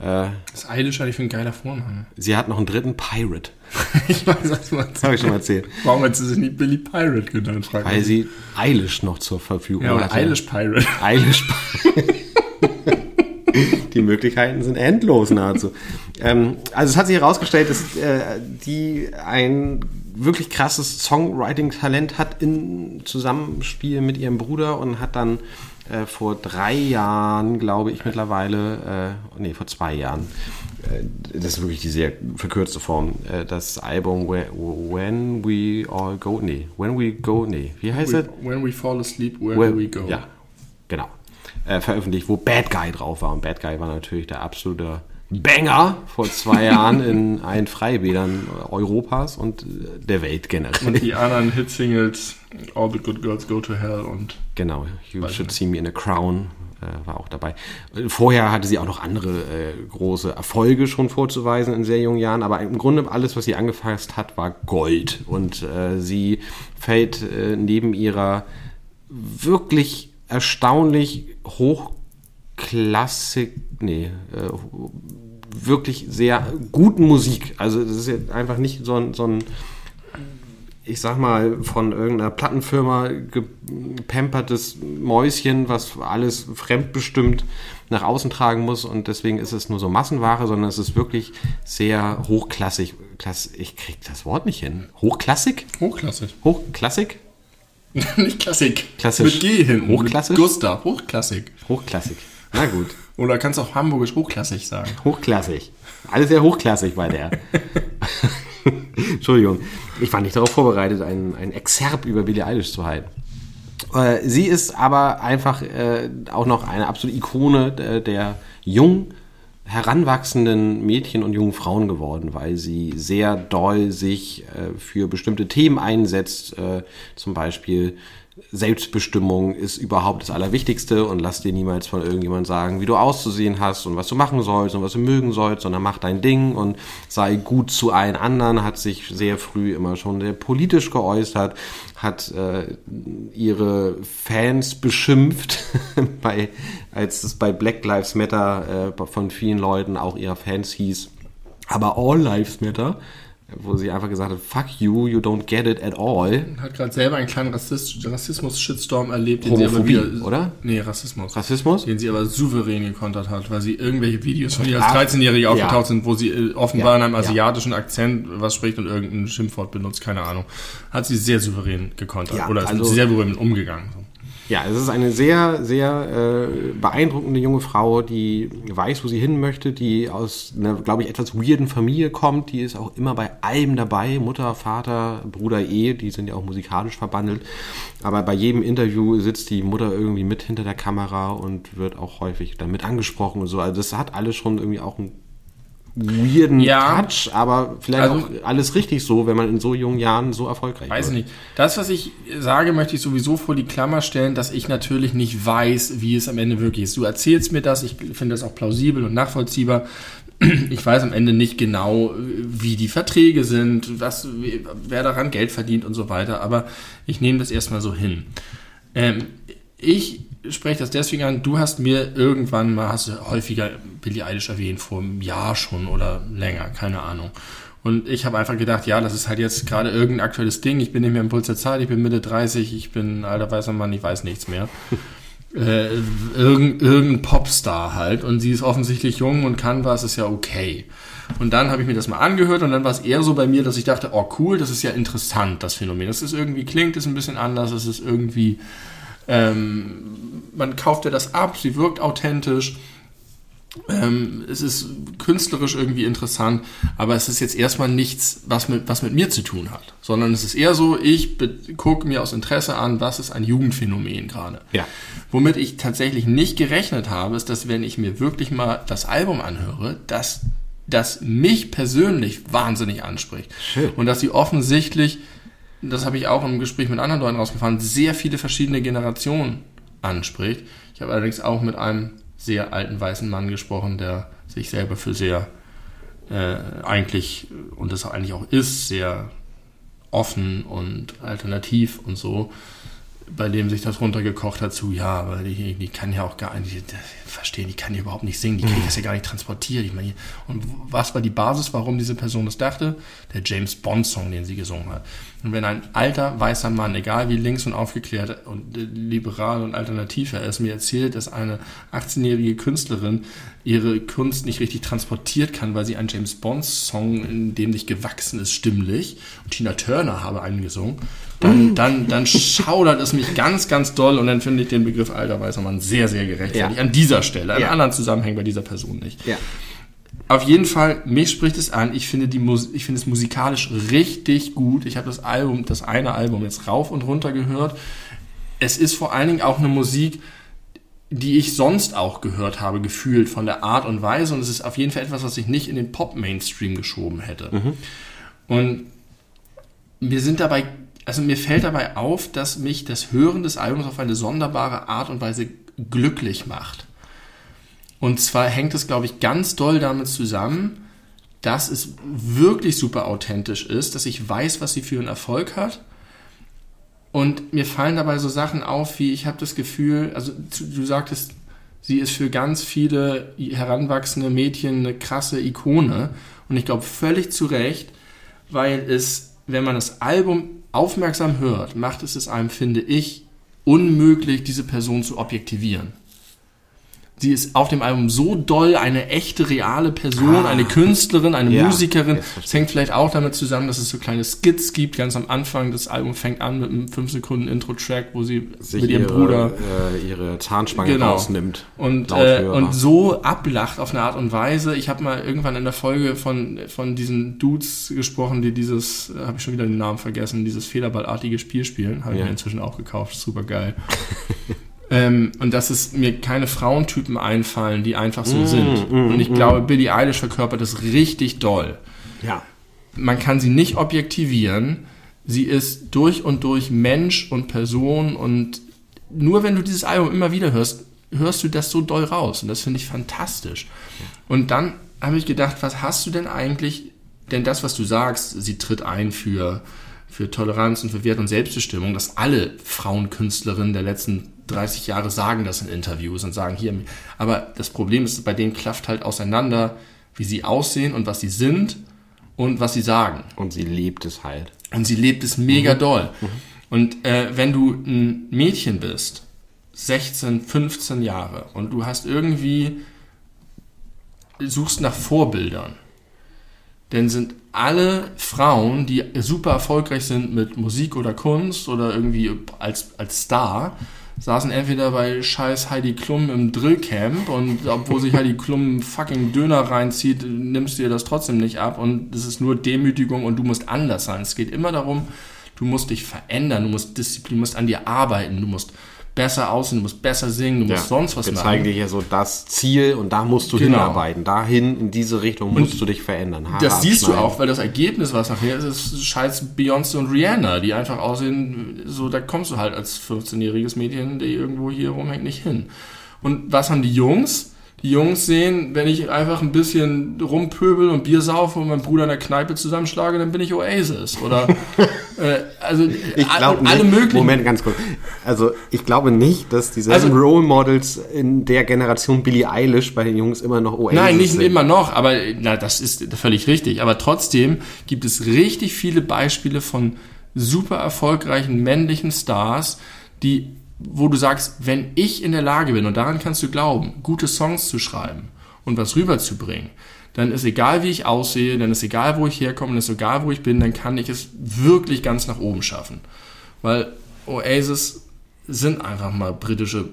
Das Eilish hatte ich für ein geiler Vorname. sie hat noch einen dritten Pirate. Ich weiß, was Das habe ich schon mal erzählt. Warum hat sie sich nicht Billie Pirate genannt? Frag Weil sie Eilish noch zur Verfügung ja, hatte. Eilish Pirate. Eilish. die Möglichkeiten sind endlos nahezu. ähm, also es hat sich herausgestellt, dass äh, die ein wirklich krasses Songwriting-Talent hat im Zusammenspiel mit ihrem Bruder und hat dann äh, vor drei Jahren, glaube ich mittlerweile, äh, nee, vor zwei Jahren, äh, das ist wirklich die sehr verkürzte Form, äh, das Album When, When We All Go, nee, When We Go, nee, wie heißt das? When we fall asleep, where do we go? Ja, genau. Äh, veröffentlicht, wo Bad Guy drauf war. Und Bad Guy war natürlich der absolute Banger vor zwei Jahren in allen Freibädern Europas und der Welt generell. Und die anderen Hit-Singles, All the Good Girls Go to Hell und Genau, You Should See Me in a Crown äh, war auch dabei. Vorher hatte sie auch noch andere äh, große Erfolge schon vorzuweisen in sehr jungen Jahren, aber im Grunde alles, was sie angefasst hat, war Gold. Und äh, sie fällt äh, neben ihrer wirklich erstaunlich hochklassik, nee, äh, wirklich sehr guten Musik. Also das ist jetzt einfach nicht so ein, so ein ich sag mal, von irgendeiner Plattenfirma gepampertes Mäuschen, was alles fremdbestimmt nach außen tragen muss und deswegen ist es nur so Massenware, sondern es ist wirklich sehr hochklassig. Klass, ich krieg das Wort nicht hin. Hochklassig? Hochklassig. Hochklassig? Nicht Klassik. Klassisch. Mit G hinten. Hochklassig? Gustav. Hochklassik. Hochklassig. Na gut. Oder kannst du auch hamburgisch hochklassig sagen. Hochklassig. Alles sehr hochklassig bei der. Entschuldigung. Ich war nicht darauf vorbereitet, ein, ein Exerp über Billie Eilish zu halten. Äh, sie ist aber einfach äh, auch noch eine absolute Ikone der, der jung heranwachsenden Mädchen und jungen Frauen geworden, weil sie sehr doll sich äh, für bestimmte Themen einsetzt, äh, zum Beispiel Selbstbestimmung ist überhaupt das Allerwichtigste und lass dir niemals von irgendjemand sagen, wie du auszusehen hast und was du machen sollst und was du mögen sollst, sondern mach dein Ding und sei gut zu allen anderen, hat sich sehr früh immer schon sehr politisch geäußert, hat äh, ihre Fans beschimpft, bei, als es bei Black Lives Matter äh, von vielen Leuten auch ihrer Fans hieß, aber All Lives Matter, wo sie einfach gesagt hat, fuck you, you don't get it at all. Hat gerade selber einen kleinen Rassist Rassismus-Shitstorm erlebt, den Homophobie, sie aber wieder, oder? Nee, Rassismus. Rassismus? Den sie aber souverän gekontert hat, weil sie irgendwelche Videos von ihr als 13-Jährige ja. aufgetaucht sind, wo sie äh, offenbar Ja, in einem ja. asiatischen Akzent was spricht und irgendein Schimpfwort benutzt, keine Ahnung. Hat sie sehr souverän gekontert. Ja, oder ist also- sehr souverän umgegangen. Ja, es ist eine sehr, sehr äh, beeindruckende junge Frau, die weiß, wo sie hin möchte, die aus einer, glaube ich, etwas weirden Familie kommt. Die ist auch immer bei allem dabei. Mutter, Vater, Bruder, Ehe, die sind ja auch musikalisch verbandelt. Aber bei jedem Interview sitzt die Mutter irgendwie mit hinter der Kamera und wird auch häufig damit angesprochen und so. Also das hat alles schon irgendwie auch einen weirden Ja. Touch, aber vielleicht Also- auch alles richtig so, wenn man in so jungen Jahren so erfolgreich Weiß wird. nicht. Das, was ich sage, möchte ich sowieso vor die Klammer stellen, dass ich natürlich nicht weiß, wie es am Ende wirklich ist. Du erzählst mir das, ich finde das auch plausibel und nachvollziehbar. Ich weiß am Ende nicht genau, wie die Verträge sind, was, wer daran Geld verdient und so weiter, aber ich nehme das erstmal so hin. Ähm, ich spreche das deswegen an, du hast mir irgendwann mal, hast du häufiger Billie Eilish erwähnt, vor einem Jahr schon oder länger, keine Ahnung. Und ich habe einfach gedacht, ja, das ist halt jetzt gerade irgendein aktuelles Ding. Ich bin nicht mehr im Puls der Zeit, ich bin Mitte 30, ich bin ein alter weißer Mann, ich weiß nichts mehr. äh, irgend, irgendein Popstar halt. Und sie ist offensichtlich jung und kann was, ist ja okay. Und dann habe ich mir das mal angehört und dann war es eher so bei mir, dass ich dachte, oh cool, das ist ja interessant, das Phänomen. Das ist irgendwie, klingt es ein bisschen anders, es ist irgendwie, ähm, man kauft ja das ab, sie wirkt authentisch. Ähm, es ist künstlerisch irgendwie interessant, aber es ist jetzt erstmal nichts, was mit, was mit mir zu tun hat, sondern es ist eher so, ich gucke mir aus Interesse an, was ist ein Jugendphänomen gerade. Ja. Womit ich tatsächlich nicht gerechnet habe, ist, dass wenn ich mir wirklich mal das Album anhöre, dass das mich persönlich wahnsinnig anspricht. Schön. Und dass sie offensichtlich, das habe ich auch im Gespräch mit anderen Leuten rausgefahren, sehr viele verschiedene Generationen anspricht. Ich habe allerdings auch mit einem sehr alten weißen Mann gesprochen, der sich selber für sehr äh, eigentlich, und das eigentlich auch ist, sehr offen und alternativ und so, bei dem sich das runtergekocht hat zu, ja, aber die, die kann ja auch gar nicht verstehen, die kann ja überhaupt nicht singen, die kriegt das ja gar nicht transportiert. Ich meine, und was war die Basis, warum diese Person das dachte? Der James Bond-Song, den sie gesungen hat. Und wenn ein alter weißer Mann, egal wie links und aufgeklärt und äh, liberal und alternativ er ist, mir erzählt, dass eine 18-jährige Künstlerin ihre Kunst nicht richtig transportiert kann, weil sie einen James Bond-Song, in dem nicht gewachsen ist, stimmlich, und Tina Turner habe einen gesungen, dann, dann, dann schaudert es mich ganz, ganz doll und dann finde ich den Begriff alter weißer Mann sehr, sehr gerechtfertigt. Ja. An dieser Stelle, an Ja. anderen Zusammenhängen bei dieser Person nicht. Ja. Auf jeden Fall, mich spricht es an. Ich finde, die Mus ich finde es musikalisch richtig gut. Ich habe das Album, das eine Album jetzt rauf und runter gehört. Es ist vor allen Dingen auch eine Musik, die ich sonst auch gehört habe, gefühlt von der Art und Weise. Und es ist auf jeden Fall etwas, was ich nicht in den Pop-Mainstream geschoben hätte. Und mir sind dabei, also mir fällt dabei auf, dass mich das Hören des Albums auf eine sonderbare Art und Weise glücklich macht. Und zwar hängt es, glaube ich, ganz doll damit zusammen, dass es wirklich super authentisch ist, dass ich weiß, was sie für einen Erfolg hat. Und mir fallen dabei so Sachen auf, wie ich habe das Gefühl, also du sagtest, sie ist für ganz viele heranwachsende Mädchen eine krasse Ikone. Und ich glaube völlig zu Recht, weil es, wenn man das Album aufmerksam hört, macht es es einem, finde ich, unmöglich, diese Person zu objektivieren. Sie ist auf dem Album so doll eine echte, reale Person, eine Künstlerin, eine Ah. Ja, Musikerin. Es hängt vielleicht auch damit zusammen, dass es so kleine Skits gibt, ganz am Anfang. Das Album fängt an mit einem 5 Sekunden Intro-Track, wo sie Sich mit ihrem ihre, Bruder äh, ihre Zahnspange Genau. rausnimmt. und, äh, und so ablacht auf eine Art und Weise. Ich habe mal irgendwann in der Folge von, von diesen Dudes gesprochen, die dieses, habe ich schon wieder den Namen vergessen, dieses Federballartige Spiel spielen. Habe ich Ja. mir inzwischen auch gekauft. Super geil. ähm, und dass es mir keine Frauentypen einfallen, die einfach so sind. und ich glaube, Billie Eilish verkörpert das richtig doll. Ja. Man kann sie nicht objektivieren. Sie ist durch und durch Mensch und Person und nur wenn du dieses Album immer wieder hörst, hörst du das so doll raus und das finde ich fantastisch. Und dann habe ich gedacht, was hast du denn eigentlich, denn das, was du sagst, sie tritt ein für, für Toleranz und für Wert und Selbstbestimmung, dass alle Frauenkünstlerinnen der letzten 30 Jahre sagen das in Interviews und sagen hier, aber das Problem ist, bei denen klafft halt auseinander, wie sie aussehen und was sie sind und was sie sagen. Und sie lebt es halt. Und sie lebt es mega doll. Und äh, wenn du ein Mädchen bist, 16, 15 Jahre, und du hast irgendwie, suchst nach Vorbildern, dann sind alle Frauen, die super erfolgreich sind mit Musik oder Kunst oder irgendwie als, als Star, saßen entweder bei scheiß Heidi Klum im Drillcamp und obwohl sich Heidi Klum fucking Döner reinzieht, nimmst du ihr das trotzdem nicht ab und es ist nur Demütigung und du musst anders sein. Es geht immer darum, du musst dich verändern, du musst Disziplin, du musst an dir arbeiten, du musst besser aussehen, du musst besser singen, du musst Ja, sonst was wir machen. zeigen dir hier so das Ziel und da musst du Genau. hinarbeiten. Dahin, in diese Richtung musst du dich verändern. Haare Das siehst du auch, weil das Ergebnis, was nachher ist, ist scheiß Beyoncé und Rihanna, die einfach aussehen, so da kommst du halt als 15-jähriges Mädchen, die irgendwo hier rumhängt, nicht hin. Und was haben die Jungs? Die Jungs sehen, wenn ich einfach ein bisschen rumpöbel und Bier saufe und meinen Bruder in der Kneipe zusammenschlage, dann bin ich Oasis. Oder äh, also Ich glaube alle nicht, möglichen. Moment, ganz kurz. Also ich glaube nicht, dass diese Also- Role Models in der Generation Billie Eilish bei den Jungs immer noch Oasis Nein, nicht sind. immer noch, aber na, das ist völlig richtig. Aber trotzdem gibt es richtig viele Beispiele von super erfolgreichen männlichen Stars, die, wo du sagst, wenn ich in der Lage bin, und daran kannst du glauben, gute Songs zu schreiben und was rüberzubringen, dann ist egal, wie ich aussehe, dann ist egal, wo ich herkomme, dann ist egal, wo ich bin, dann kann ich es wirklich ganz nach oben schaffen. Weil Oasis sind einfach mal britische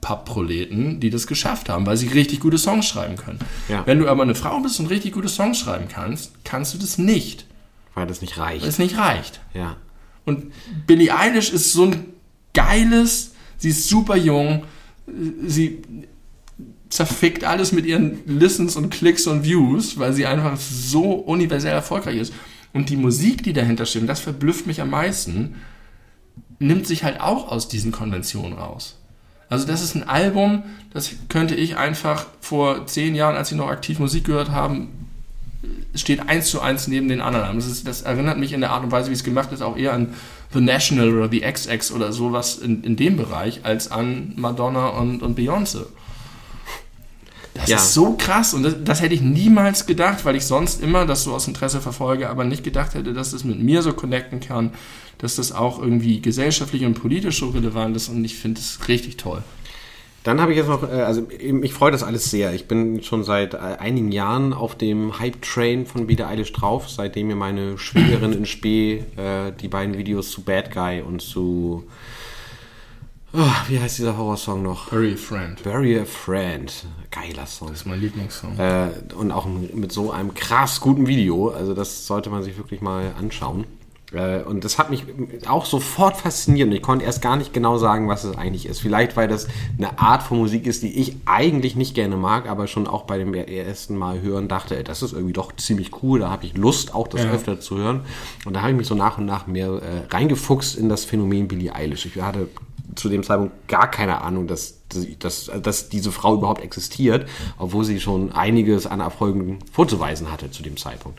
Pappproleten, die das geschafft haben, weil sie richtig gute Songs schreiben können. Ja. Wenn du aber eine Frau bist und richtig gute Songs schreiben kannst, kannst du das nicht, Weil das nicht reicht. weil es nicht reicht. ja. Und Billie Eilish ist so ein geiles, sie ist super jung, sie zerfickt alles mit ihren Listens und Klicks und Views, weil sie einfach so universell erfolgreich ist. Und die Musik, die dahinter steht, und das verblüfft mich am meisten, nimmt sich halt auch aus diesen Konventionen raus. Also das ist ein Album, das könnte ich einfach vor zehn Jahren, als sie noch aktiv Musik gehört haben, steht eins zu eins neben den anderen. Das, ist, das erinnert mich in der Art und Weise, wie es gemacht ist, auch eher an The National oder The XX oder sowas in, in dem Bereich, als an Madonna und, und Beyoncé. Das Ja. ist so krass und das, das hätte ich niemals gedacht, weil ich sonst immer das so aus Interesse verfolge, aber nicht gedacht hätte, dass das mit mir so connecten kann, dass das auch irgendwie gesellschaftlich und politisch so relevant ist und ich finde es richtig toll. Dann habe ich jetzt noch, äh, also eben, ich freue das alles sehr. Ich bin schon seit äh, einigen Jahren auf dem Hype-Train von Billie Eilish drauf, seitdem mir meine Schwägerin in Spee äh, die beiden Videos zu Bad Guy und zu, oh, wie heißt dieser Horrorsong noch? Very Friend. Bury a Friend. Geiler Song. Das ist mein Lieblingssong. Äh, und auch mit so einem krass guten Video. Also das sollte man sich wirklich mal anschauen. Äh, und das hat mich auch sofort fasziniert. Und ich konnte erst gar nicht genau sagen, was es eigentlich ist. Vielleicht, weil das eine Art von Musik ist, die ich eigentlich nicht gerne mag, aber schon auch bei dem ersten Mal hören dachte, ey, das ist irgendwie doch ziemlich cool. Da habe ich Lust, auch das Ja. öfter zu hören. Und da habe ich mich so nach und nach mehr äh, reingefuchst in das Phänomen Billie Eilish. Ich hatte zu dem Zeitpunkt gar keine Ahnung, dass, dass, dass diese Frau überhaupt existiert, obwohl sie schon einiges an Erfolgen vorzuweisen hatte zu dem Zeitpunkt.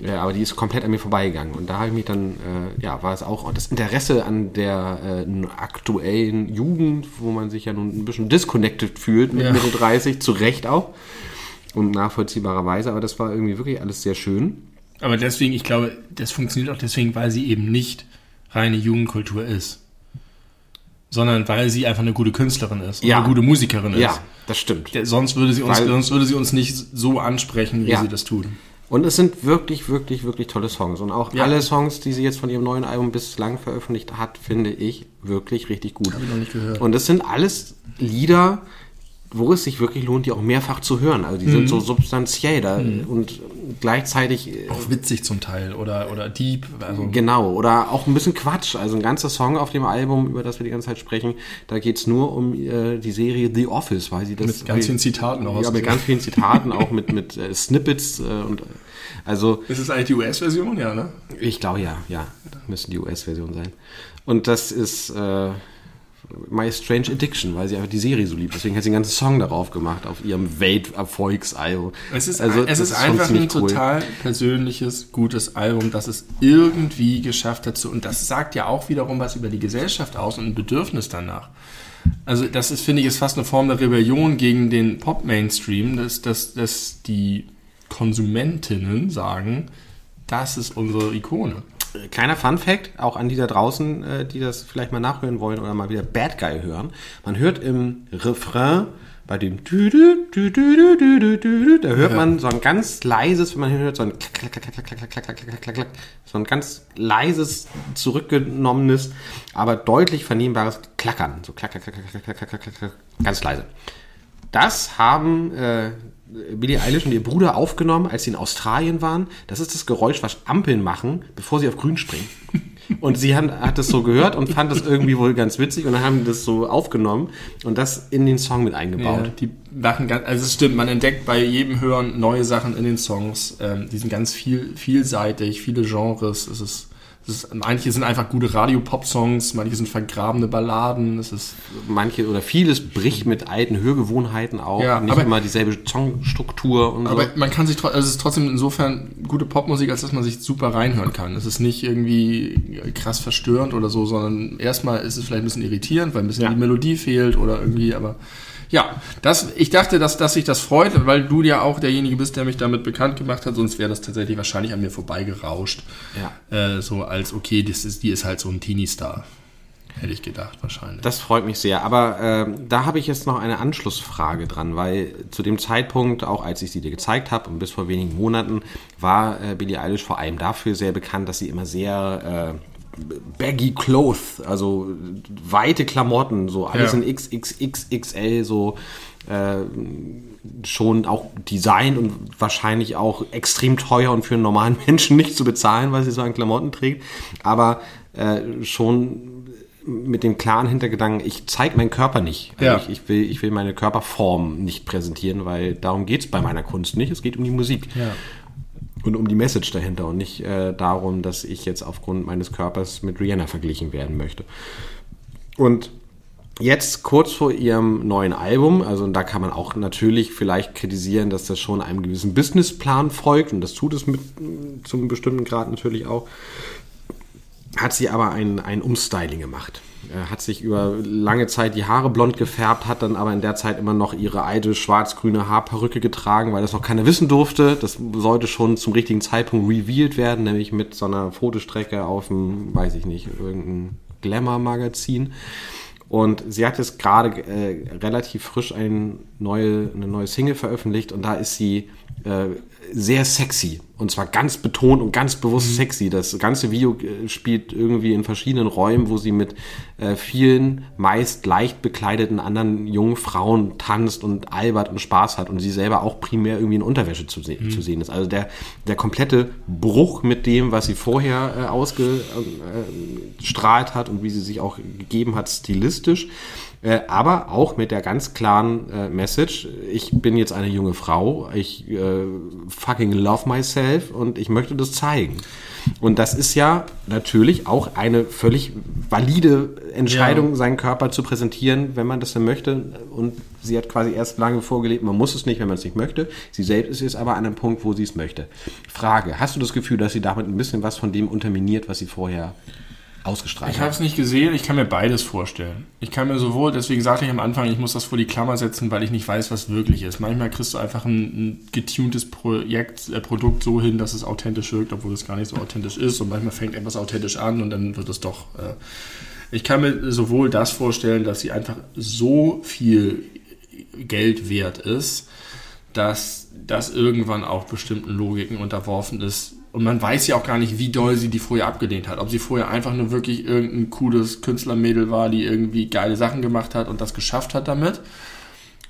Ja, aber die ist komplett an mir vorbeigegangen. Und da habe ich mich dann, äh, ja, war es auch das Interesse an der äh, aktuellen Jugend, wo man sich ja nun ein bisschen disconnected fühlt mit Ja. Mitte 30, zu Recht auch. Und nachvollziehbarerweise, aber das war irgendwie wirklich alles sehr schön. Aber deswegen, ich glaube, das funktioniert auch deswegen, weil sie eben nicht reine Jugendkultur ist. Sondern weil sie einfach eine gute Künstlerin ist und Ja. eine gute Musikerin ist. Ja, das stimmt. Sonst würde, sie uns, Weil- sonst würde sie uns nicht so ansprechen, wie Ja. sie das tut. Und es sind wirklich, wirklich, wirklich tolle Songs. Und auch Ja. alle Songs, die sie jetzt von ihrem neuen Album bislang veröffentlicht hat, finde ich wirklich richtig gut. Habe ich noch nicht gehört. Und es sind alles Lieder, wo es sich wirklich lohnt, die auch mehrfach zu hören. Also die Mhm. sind so substanziell da und gleichzeitig äh, Auch witzig zum Teil oder, oder deep. Also, Genau, oder auch ein bisschen Quatsch. Also ein ganzer Song auf dem Album, über das wir die ganze Zeit sprechen, da geht's nur um äh, die Serie The Office, weil sie das... Mit ganz vielen Zitaten auch Ja, mit ganz vielen Zitaten, auch mit, mit äh, Snippets äh, und... Äh, also ist es eigentlich die US-Version? Ja, ne? ich glaube ja, ja, müssen die US-Version sein. Und das ist äh, My Strange Addiction, weil sie einfach die Serie so liebt. Deswegen hat sie einen ganzen Song darauf gemacht, auf ihrem Welterfolgsalbum. Es ist, Also, es ist schon einfach ein cool. total persönliches, gutes Album, das es irgendwie geschafft hat zu. Und das sagt ja auch wiederum was über die Gesellschaft aus und ein Bedürfnis danach. Also, das ist, finde ich, ist fast eine Form der Rebellion gegen den Pop-Mainstream, dass, dass, dass die Konsumentinnen sagen, das ist unsere Ikone. Kleiner Fun Fact, auch an die da draußen, äh, die das vielleicht mal nachhören wollen oder mal wieder Bad Guy hören. Man hört im Refrain bei dem dü da hört man so ein ganz leises, wenn man hört, so ein so ein ganz leises, zurückgenommenes, aber deutlich vernehmbares Klackern. So klack, klack, klack, klack, klack, klack, ganz leise. Das haben äh, Billie Eilish und ihr Bruder aufgenommen, als sie in Australien waren. Das ist das Geräusch, was Ampeln machen, bevor sie auf grün springen. Und sie hat, hat das so gehört und fand das irgendwie wohl ganz witzig und dann haben das so aufgenommen und das in den Song mit eingebaut. Ja, die machen ganz, also es stimmt, man entdeckt bei jedem Hören neue Sachen in den Songs. Ähm, die sind ganz viel, vielseitig, viele Genres. Es ist ist, manche sind einfach gute Radio-Pop-Songs, manche sind vergrabene Balladen. Es ist manche oder vieles bricht mit alten Hörgewohnheiten auch. Ja, nicht aber- immer dieselbe Songstruktur und Aber so. man kann sich also es ist trotzdem insofern gute Popmusik, als dass man sich super reinhören kann. Es ist nicht irgendwie krass verstörend oder so, sondern erstmal ist es vielleicht ein bisschen irritierend, weil ein bisschen Ja. die Melodie fehlt oder irgendwie, aber ja, das, ich dachte, dass, dass sich das freut, weil du ja auch derjenige bist, der mich damit bekannt gemacht hat, sonst wäre das tatsächlich wahrscheinlich an mir vorbeigerauscht. Ja. Äh, so als, okay, das ist, die ist halt so ein Teenie-Star. Hätte ich gedacht, wahrscheinlich. Das freut mich sehr. Aber ähm, da habe ich jetzt noch eine Anschlussfrage dran, weil zu dem Zeitpunkt, auch als ich sie dir gezeigt habe und bis vor wenigen Monaten, war äh, Billie Eilish vor allem dafür sehr bekannt, dass sie immer sehr äh, baggy clothes, also weite Klamotten, so alles Ja. in XXXXL, so äh, schon auch Design und wahrscheinlich auch extrem teuer und für einen normalen Menschen nicht zu bezahlen, weil sie so an Klamotten trägt, aber äh, schon mit dem klaren Hintergedanken, ich zeige meinen Körper nicht. Also Ja. Ich, ich, will, ich will meine Körperform nicht präsentieren, weil darum geht es bei meiner Kunst nicht. Es geht um die Musik ja. Und um die Message dahinter und nicht äh, darum, dass ich jetzt aufgrund meines Körpers mit Rihanna verglichen werden möchte. Und jetzt kurz vor ihrem neuen Album, also da kann man auch natürlich vielleicht kritisieren, dass das schon einem gewissen Businessplan folgt und das tut es mit mm, zum bestimmten Grad natürlich auch hat sie aber ein, ein Umstyling gemacht. Äh, Hat sich über lange Zeit die Haare blond gefärbt, hat dann aber in der Zeit immer noch ihre alte schwarz-grüne Haarperücke getragen, weil das noch keiner wissen durfte. Das sollte schon zum richtigen Zeitpunkt revealed werden, nämlich mit so einer Fotostrecke auf dem, weiß ich nicht, irgendein Glamour-Magazin. Und sie hat jetzt gerade äh, relativ frisch ein neue, eine neue Single veröffentlicht und da ist sie sehr sexy. Und zwar ganz betont und ganz bewusst sexy. Das ganze Video äh, spielt irgendwie in verschiedenen Räumen, wo sie mit äh, vielen, meist leicht bekleideten anderen jungen Frauen tanzt und albert und Spaß hat und sie selber auch primär irgendwie in Unterwäsche zu, se zu sehen ist. Also der, der komplette Bruch mit dem, was sie vorher äh, ausgestrahlt hat und wie sie sich auch gegeben hat, stilistisch. Äh, aber auch mit der ganz klaren äh, Message, ich bin jetzt eine junge Frau, ich äh, fucking love myself und ich möchte das zeigen. Und das ist ja natürlich auch eine völlig valide Entscheidung, Ja. seinen Körper zu präsentieren, wenn man das denn möchte. Und sie hat quasi erst lange vorgelebt, man muss es nicht, wenn man es nicht möchte. Sie selbst ist jetzt aber an einem Punkt, wo sie es möchte. Frage, hast du das Gefühl, dass sie damit ein bisschen was von dem unterminiert, was sie vorher ausgestrahlt Ich habe es nicht gesehen, ich kann mir beides vorstellen. Ich kann mir sowohl, deswegen sagte ich am Anfang, ich muss das vor die Klammer setzen, weil ich nicht weiß, was wirklich ist. Manchmal kriegst du einfach ein, ein getuntes Projekt, äh, Produkt so hin, dass es authentisch wirkt, obwohl es gar nicht so authentisch ist. Und manchmal fängt etwas authentisch an und dann wird es doch. Äh, ich kann mir sowohl das vorstellen, dass sie einfach so viel Geld wert ist, dass das irgendwann auch bestimmten Logiken unterworfen ist. Und man weiß ja auch gar nicht, wie doll sie die vorher abgelehnt hat. Ob sie vorher einfach nur wirklich irgendein cooles Künstlermädel war, die irgendwie geile Sachen gemacht hat und das geschafft hat damit.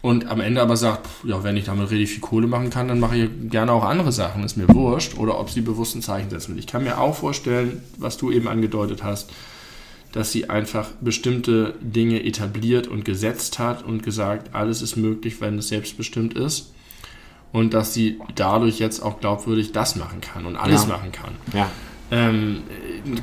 Und am Ende aber sagt, ja, wenn ich damit richtig viel Kohle machen kann, dann mache ich gerne auch andere Sachen, ist mir wurscht. Oder ob sie bewusst ein Zeichen setzen will. Ich kann mir auch vorstellen, was du eben angedeutet hast, dass sie einfach bestimmte Dinge etabliert und gesetzt hat und gesagt, alles ist möglich, wenn es selbstbestimmt ist. Und dass sie dadurch jetzt auch glaubwürdig das machen kann und alles Ja. machen kann. Ja. Ähm,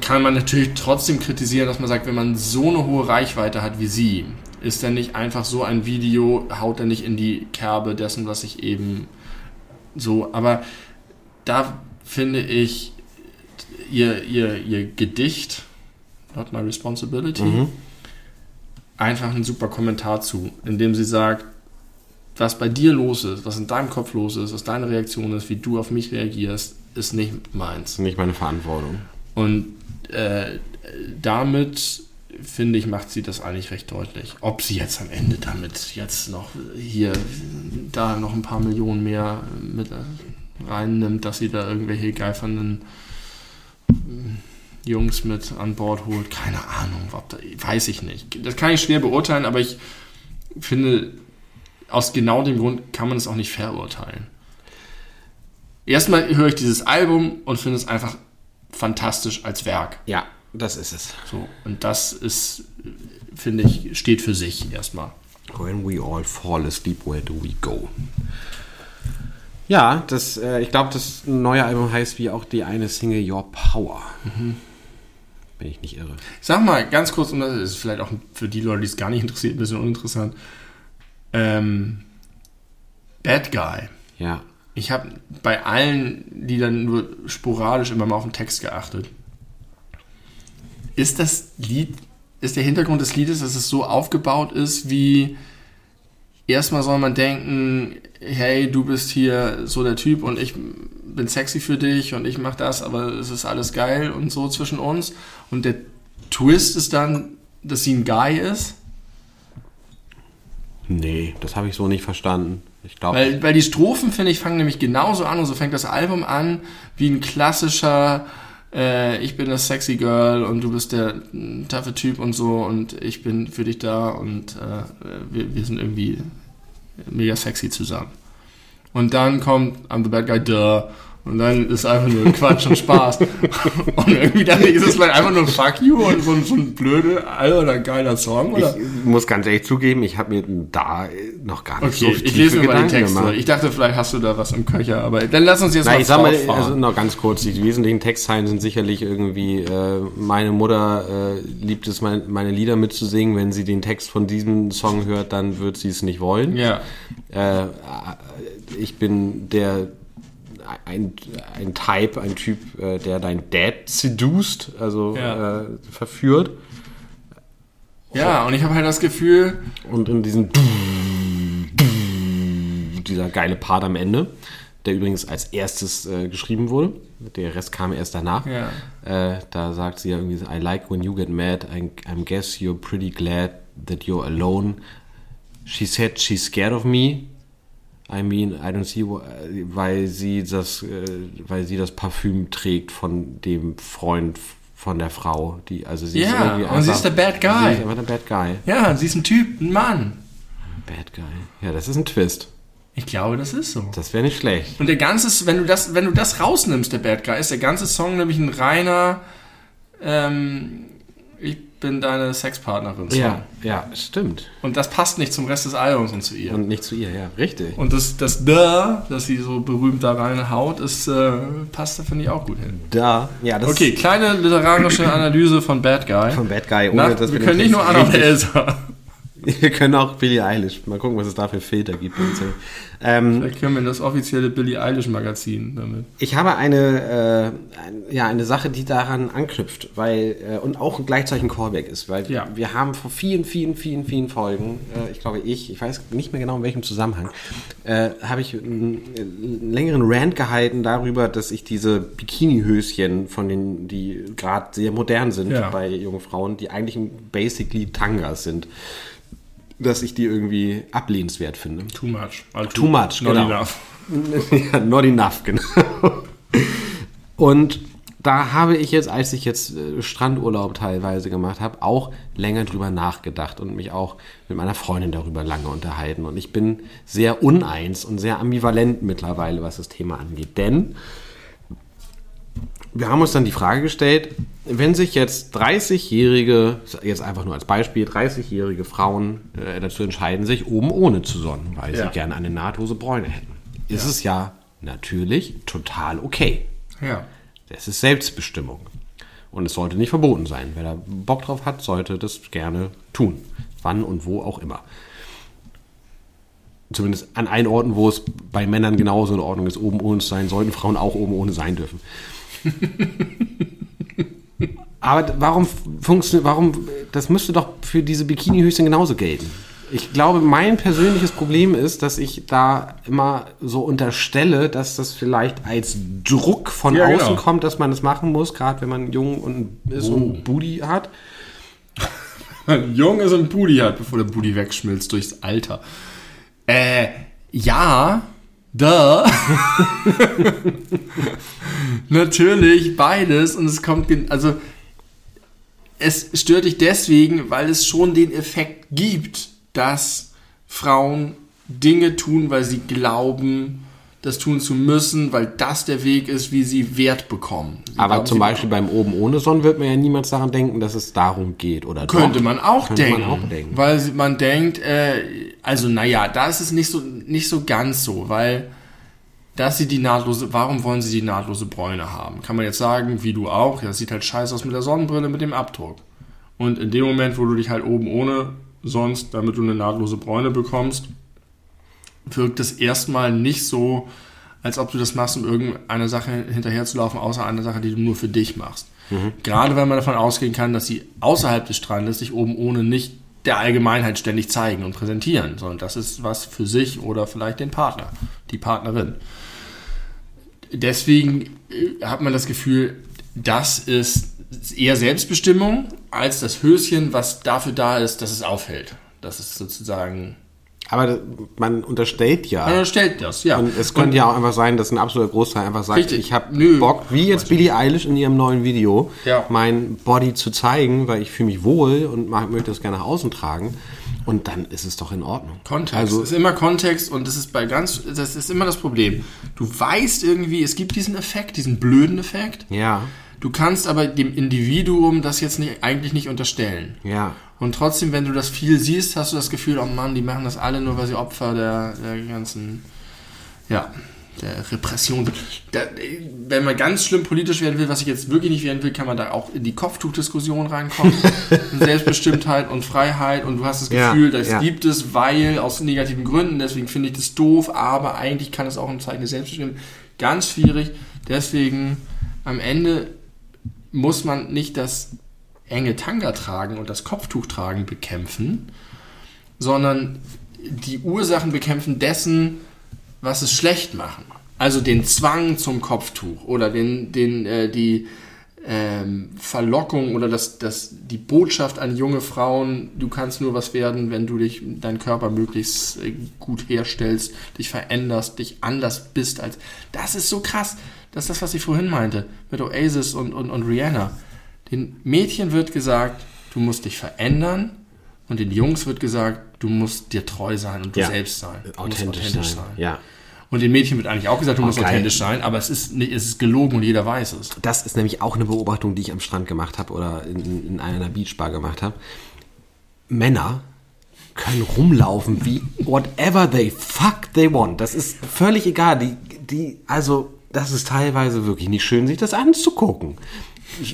kann man natürlich trotzdem kritisieren, dass man sagt, wenn man so eine hohe Reichweite hat wie sie, ist denn nicht einfach so ein Video, haut er nicht in die Kerbe dessen, was ich eben so, aber da finde ich ihr, ihr, ihr Gedicht, Not My Responsibility, Mhm. einfach ein super Kommentar zu, in dem sie sagt, was bei dir los ist, was in deinem Kopf los ist, was deine Reaktion ist, wie du auf mich reagierst, ist nicht meins. Nicht meine Verantwortung. Und äh, damit finde ich, macht sie das eigentlich recht deutlich. Ob sie jetzt am Ende damit jetzt noch hier, da noch ein paar Millionen mehr mit reinnimmt, dass sie da irgendwelche geifernden Jungs mit an Bord holt. Keine Ahnung, da, weiß ich nicht. Das kann ich schwer beurteilen, aber ich finde, aus genau dem Grund kann man es auch nicht verurteilen. Erstmal höre ich dieses Album und finde es einfach fantastisch als Werk. Ja, das ist es. So, und das ist, finde ich, steht für sich erstmal. When we all fall asleep, where do we go? Ja, das, äh, ich glaube, das neue Album heißt wie auch die eine Single Your Power. Mhm. Bin ich nicht irre. Sag mal ganz kurz, und das ist vielleicht auch für die Leute, die es gar nicht interessiert, ein bisschen uninteressant. Ähm, Bad Guy. Ja. Ich habe bei allen Liedern nur sporadisch immer mal auf den Text geachtet. Ist das Lied, ist der Hintergrund des Liedes, dass es so aufgebaut ist, wie erstmal soll man denken, hey, du bist hier so der Typ und ich bin sexy für dich und ich mach das, aber es ist alles geil und so zwischen uns. Und der Twist ist dann, dass sie ein Guy ist. Nee, das habe ich so nicht verstanden. Ich glaube. Weil, weil die Strophen, finde ich, fangen nämlich genauso an und so fängt das Album an wie ein klassischer äh, ich bin das sexy Girl und du bist der taffe Typ und so und ich bin für dich da und äh, wir, wir sind irgendwie mega sexy zusammen. Und dann kommt I'm the bad guy, duh. Und dann ist einfach nur Quatsch und Spaß. und irgendwie ich, ist es einfach nur Fuck You und so, so ein blöde, alter, geiler Song, oder? Ich muss ganz ehrlich zugeben, ich habe mir da noch gar nicht okay, so ich lese mir mal den Text. Ich dachte, vielleicht hast du da was im Köcher, aber dann lass uns jetzt Nein, mal ich sag mal, also noch ganz kurz, die wesentlichen Textzeilen sind sicherlich irgendwie, äh, meine Mutter äh, liebt es, mein, meine Lieder mitzusingen. Wenn sie den Text von diesem Song hört, dann wird sie es nicht wollen. Ja. Äh, ich bin der ein, ein Type, ein Typ, äh, der dein Dad seduced, also ja. äh, verführt. Ja, und ich habe halt das Gefühl. Und in diesem dieser geile Part am Ende, der übrigens als erstes äh, geschrieben wurde. Der Rest kam erst danach. Ja. Äh, da sagt sie ja irgendwie, I like when you get mad. I, I guess you're pretty glad that you're alone. She said she's scared of me. I mean, I don't see, weil sie das, äh, weil sie das Parfüm trägt von dem Freund von der Frau, die, also sie ja, ist irgendwie einfach, und sie ist der Bad Guy. Sie ist einfach der Bad Guy. Ja, sie ist ein Typ, ein Mann. Bad Guy. Ja, das ist ein Twist. Ich glaube, das ist so. Das wäre nicht schlecht. Und der ganze, wenn du das, wenn du das rausnimmst, der Bad Guy, ist der ganze Song nämlich ein reiner, ähm, ich bin deine Sexpartnerin. Song. Ja, ja, stimmt. Und das passt nicht zum Rest des Albums und zu ihr. Und nicht zu ihr, ja, richtig. Und das, das Da, das sie so berühmt da reinhaut, ist, äh, passt da, finde ich, auch gut hin. Da, ja, das Okay, kleine literarische Analyse von Bad Guy. Von Bad Guy, ohne Na, dass wir, wir können nicht nur Annabelle Elsa. Wir können auch Billie Eilish. Mal gucken, was es da für Filter gibt. Ähm, Vielleicht können wir in das offizielle Billie Eilish Magazin damit. Ich habe eine, äh, ja, eine Sache, die daran anknüpft, weil äh, und auch gleichzeitig ein Callback ist, weil ja. wir haben vor vielen, vielen, vielen, vielen Folgen, äh, ich glaube ich, ich weiß nicht mehr genau in welchem Zusammenhang, äh, habe ich einen, einen, längeren Rant gehalten darüber, dass ich diese Bikini-Höschen von den, die gerade sehr modern sind ja. bei jungen Frauen, die eigentlich basically Tangas sind dass ich die irgendwie ablehnenswert finde. Too much. Also too, too much, not genau. enough. ja, not enough, genau. Und da habe ich jetzt, als ich jetzt äh, Strandurlaub teilweise gemacht habe, auch länger drüber nachgedacht und mich auch mit meiner Freundin darüber lange unterhalten. Und ich bin sehr uneins und sehr ambivalent mittlerweile, was das Thema angeht. Denn wir haben uns dann die Frage gestellt, wenn sich jetzt 30-jährige, jetzt einfach nur als Beispiel, 30-jährige Frauen äh, dazu entscheiden, sich oben ohne zu sonnen, weil ja. sie gerne eine nahtlose Bräune hätten, ist ja. es ja natürlich total okay. Ja. Das ist Selbstbestimmung. Und es sollte nicht verboten sein. Wer da Bock drauf hat, sollte das gerne tun. Wann und wo auch immer. Zumindest an allen Orten, wo es bei Männern genauso in Ordnung ist, oben ohne zu sein, sollten Frauen auch oben ohne sein dürfen. Aber warum funktioniert, warum, das müsste doch für diese Bikini-Höschen genauso gelten. Ich glaube, mein persönliches Problem ist, dass ich da immer so unterstelle, dass das vielleicht als Druck von ja, außen genau. kommt, dass man das machen muss, gerade wenn man jung und ist oh. und Booty hat. man jung ist und Booty hat, bevor der Booty wegschmilzt durchs Alter. Äh, ja, da. Natürlich beides und es kommt, also es stört dich deswegen, weil es schon den Effekt gibt, dass Frauen Dinge tun, weil sie glauben, das tun zu müssen, weil das der Weg ist, wie sie Wert bekommen. Sie Aber glauben, zum Beispiel beim Oben ohne Sonne wird man ja niemals daran denken, dass es darum geht, oder Könnte man auch Könnte denken. man auch denken. Weil man denkt, äh, also naja, da ist es nicht so, nicht so ganz so, weil dass sie die nahtlose, warum wollen sie die nahtlose Bräune haben? Kann man jetzt sagen, wie du auch, ja, das sieht halt scheiße aus mit der Sonnenbrille, mit dem Abdruck. Und in dem Moment, wo du dich halt oben ohne sonst, damit du eine nahtlose Bräune bekommst, wirkt es erstmal nicht so, als ob du das machst, um irgendeine Sache hinterherzulaufen, außer einer Sache, die du nur für dich machst. Gerade weil man davon ausgehen kann, dass sie außerhalb des Strandes sich oben ohne nicht der Allgemeinheit ständig zeigen und präsentieren, sondern das ist was für sich oder vielleicht den Partner, die Partnerin. Deswegen äh, hat man das Gefühl, das ist eher Selbstbestimmung als das Höschen, was dafür da ist, dass es aufhält. Das ist sozusagen. Aber das- man unterstellt ja. Man stellt das, ja. Und es könnte ja auch einfach sein, dass ein absoluter Großteil einfach sagt, Richtig. ich habe. Bock, wie jetzt Billie Eilish in ihrem neuen Video, Ja. mein Body zu zeigen, weil ich fühle mich wohl und mag- möchte es gerne nach außen tragen. Und dann ist es doch in Ordnung. Kontext. Also, es ist immer Kontext und das ist bei ganz, das ist immer das Problem. Du weißt irgendwie, es gibt diesen Effekt, diesen blöden Effekt. ja, Du kannst aber dem Individuum das jetzt nicht, eigentlich nicht unterstellen. ja. Und trotzdem, wenn du das viel siehst, hast du das Gefühl, oh Mann, die machen das alle nur, weil sie Opfer der, der ganzen, ja, der Repression sind. Wenn man ganz schlimm politisch werden will, was ich jetzt wirklich nicht werden will, kann man da auch in die Kopftuchdiskussion reinkommen. Selbstbestimmtheit und Freiheit und du hast das Ja, Gefühl, das ja. gibt es, weil aus negativen Gründen, deswegen finde ich das doof, aber eigentlich kann es auch ein Zeichen der Selbstbestimmung. Ganz schwierig. Deswegen am Ende muss man nicht das enge Tanga tragen und das Kopftuch tragen bekämpfen, sondern die Ursachen bekämpfen dessen, was es schlecht machen. Also den Zwang zum Kopftuch oder den, den, äh, die ähm, Verlockung oder das, das, die Botschaft an junge Frauen, du kannst nur was werden, wenn du dich, deinen Körper möglichst äh, gut herstellst, dich veränderst, dich anders bist als. Das ist so krass. Das ist das, was ich vorhin meinte, mit Oasis und, und, und Rihanna. Den Mädchen wird gesagt, du musst dich verändern und den Jungs wird gesagt, du musst dir treu sein und du Ja. selbst sein. Du musst authentisch, sein. Ja. Und den Mädchen wird eigentlich auch gesagt, du musst geil. authentisch sein, aber es ist, nicht, es ist gelogen und jeder weiß es. Das ist nämlich auch eine Beobachtung, die ich am Strand gemacht habe oder in, in einer Beachbar gemacht habe. Männer können rumlaufen wie whatever they fuck they want. Das ist völlig egal. Die, die, also, das ist teilweise wirklich nicht schön, sich das anzugucken.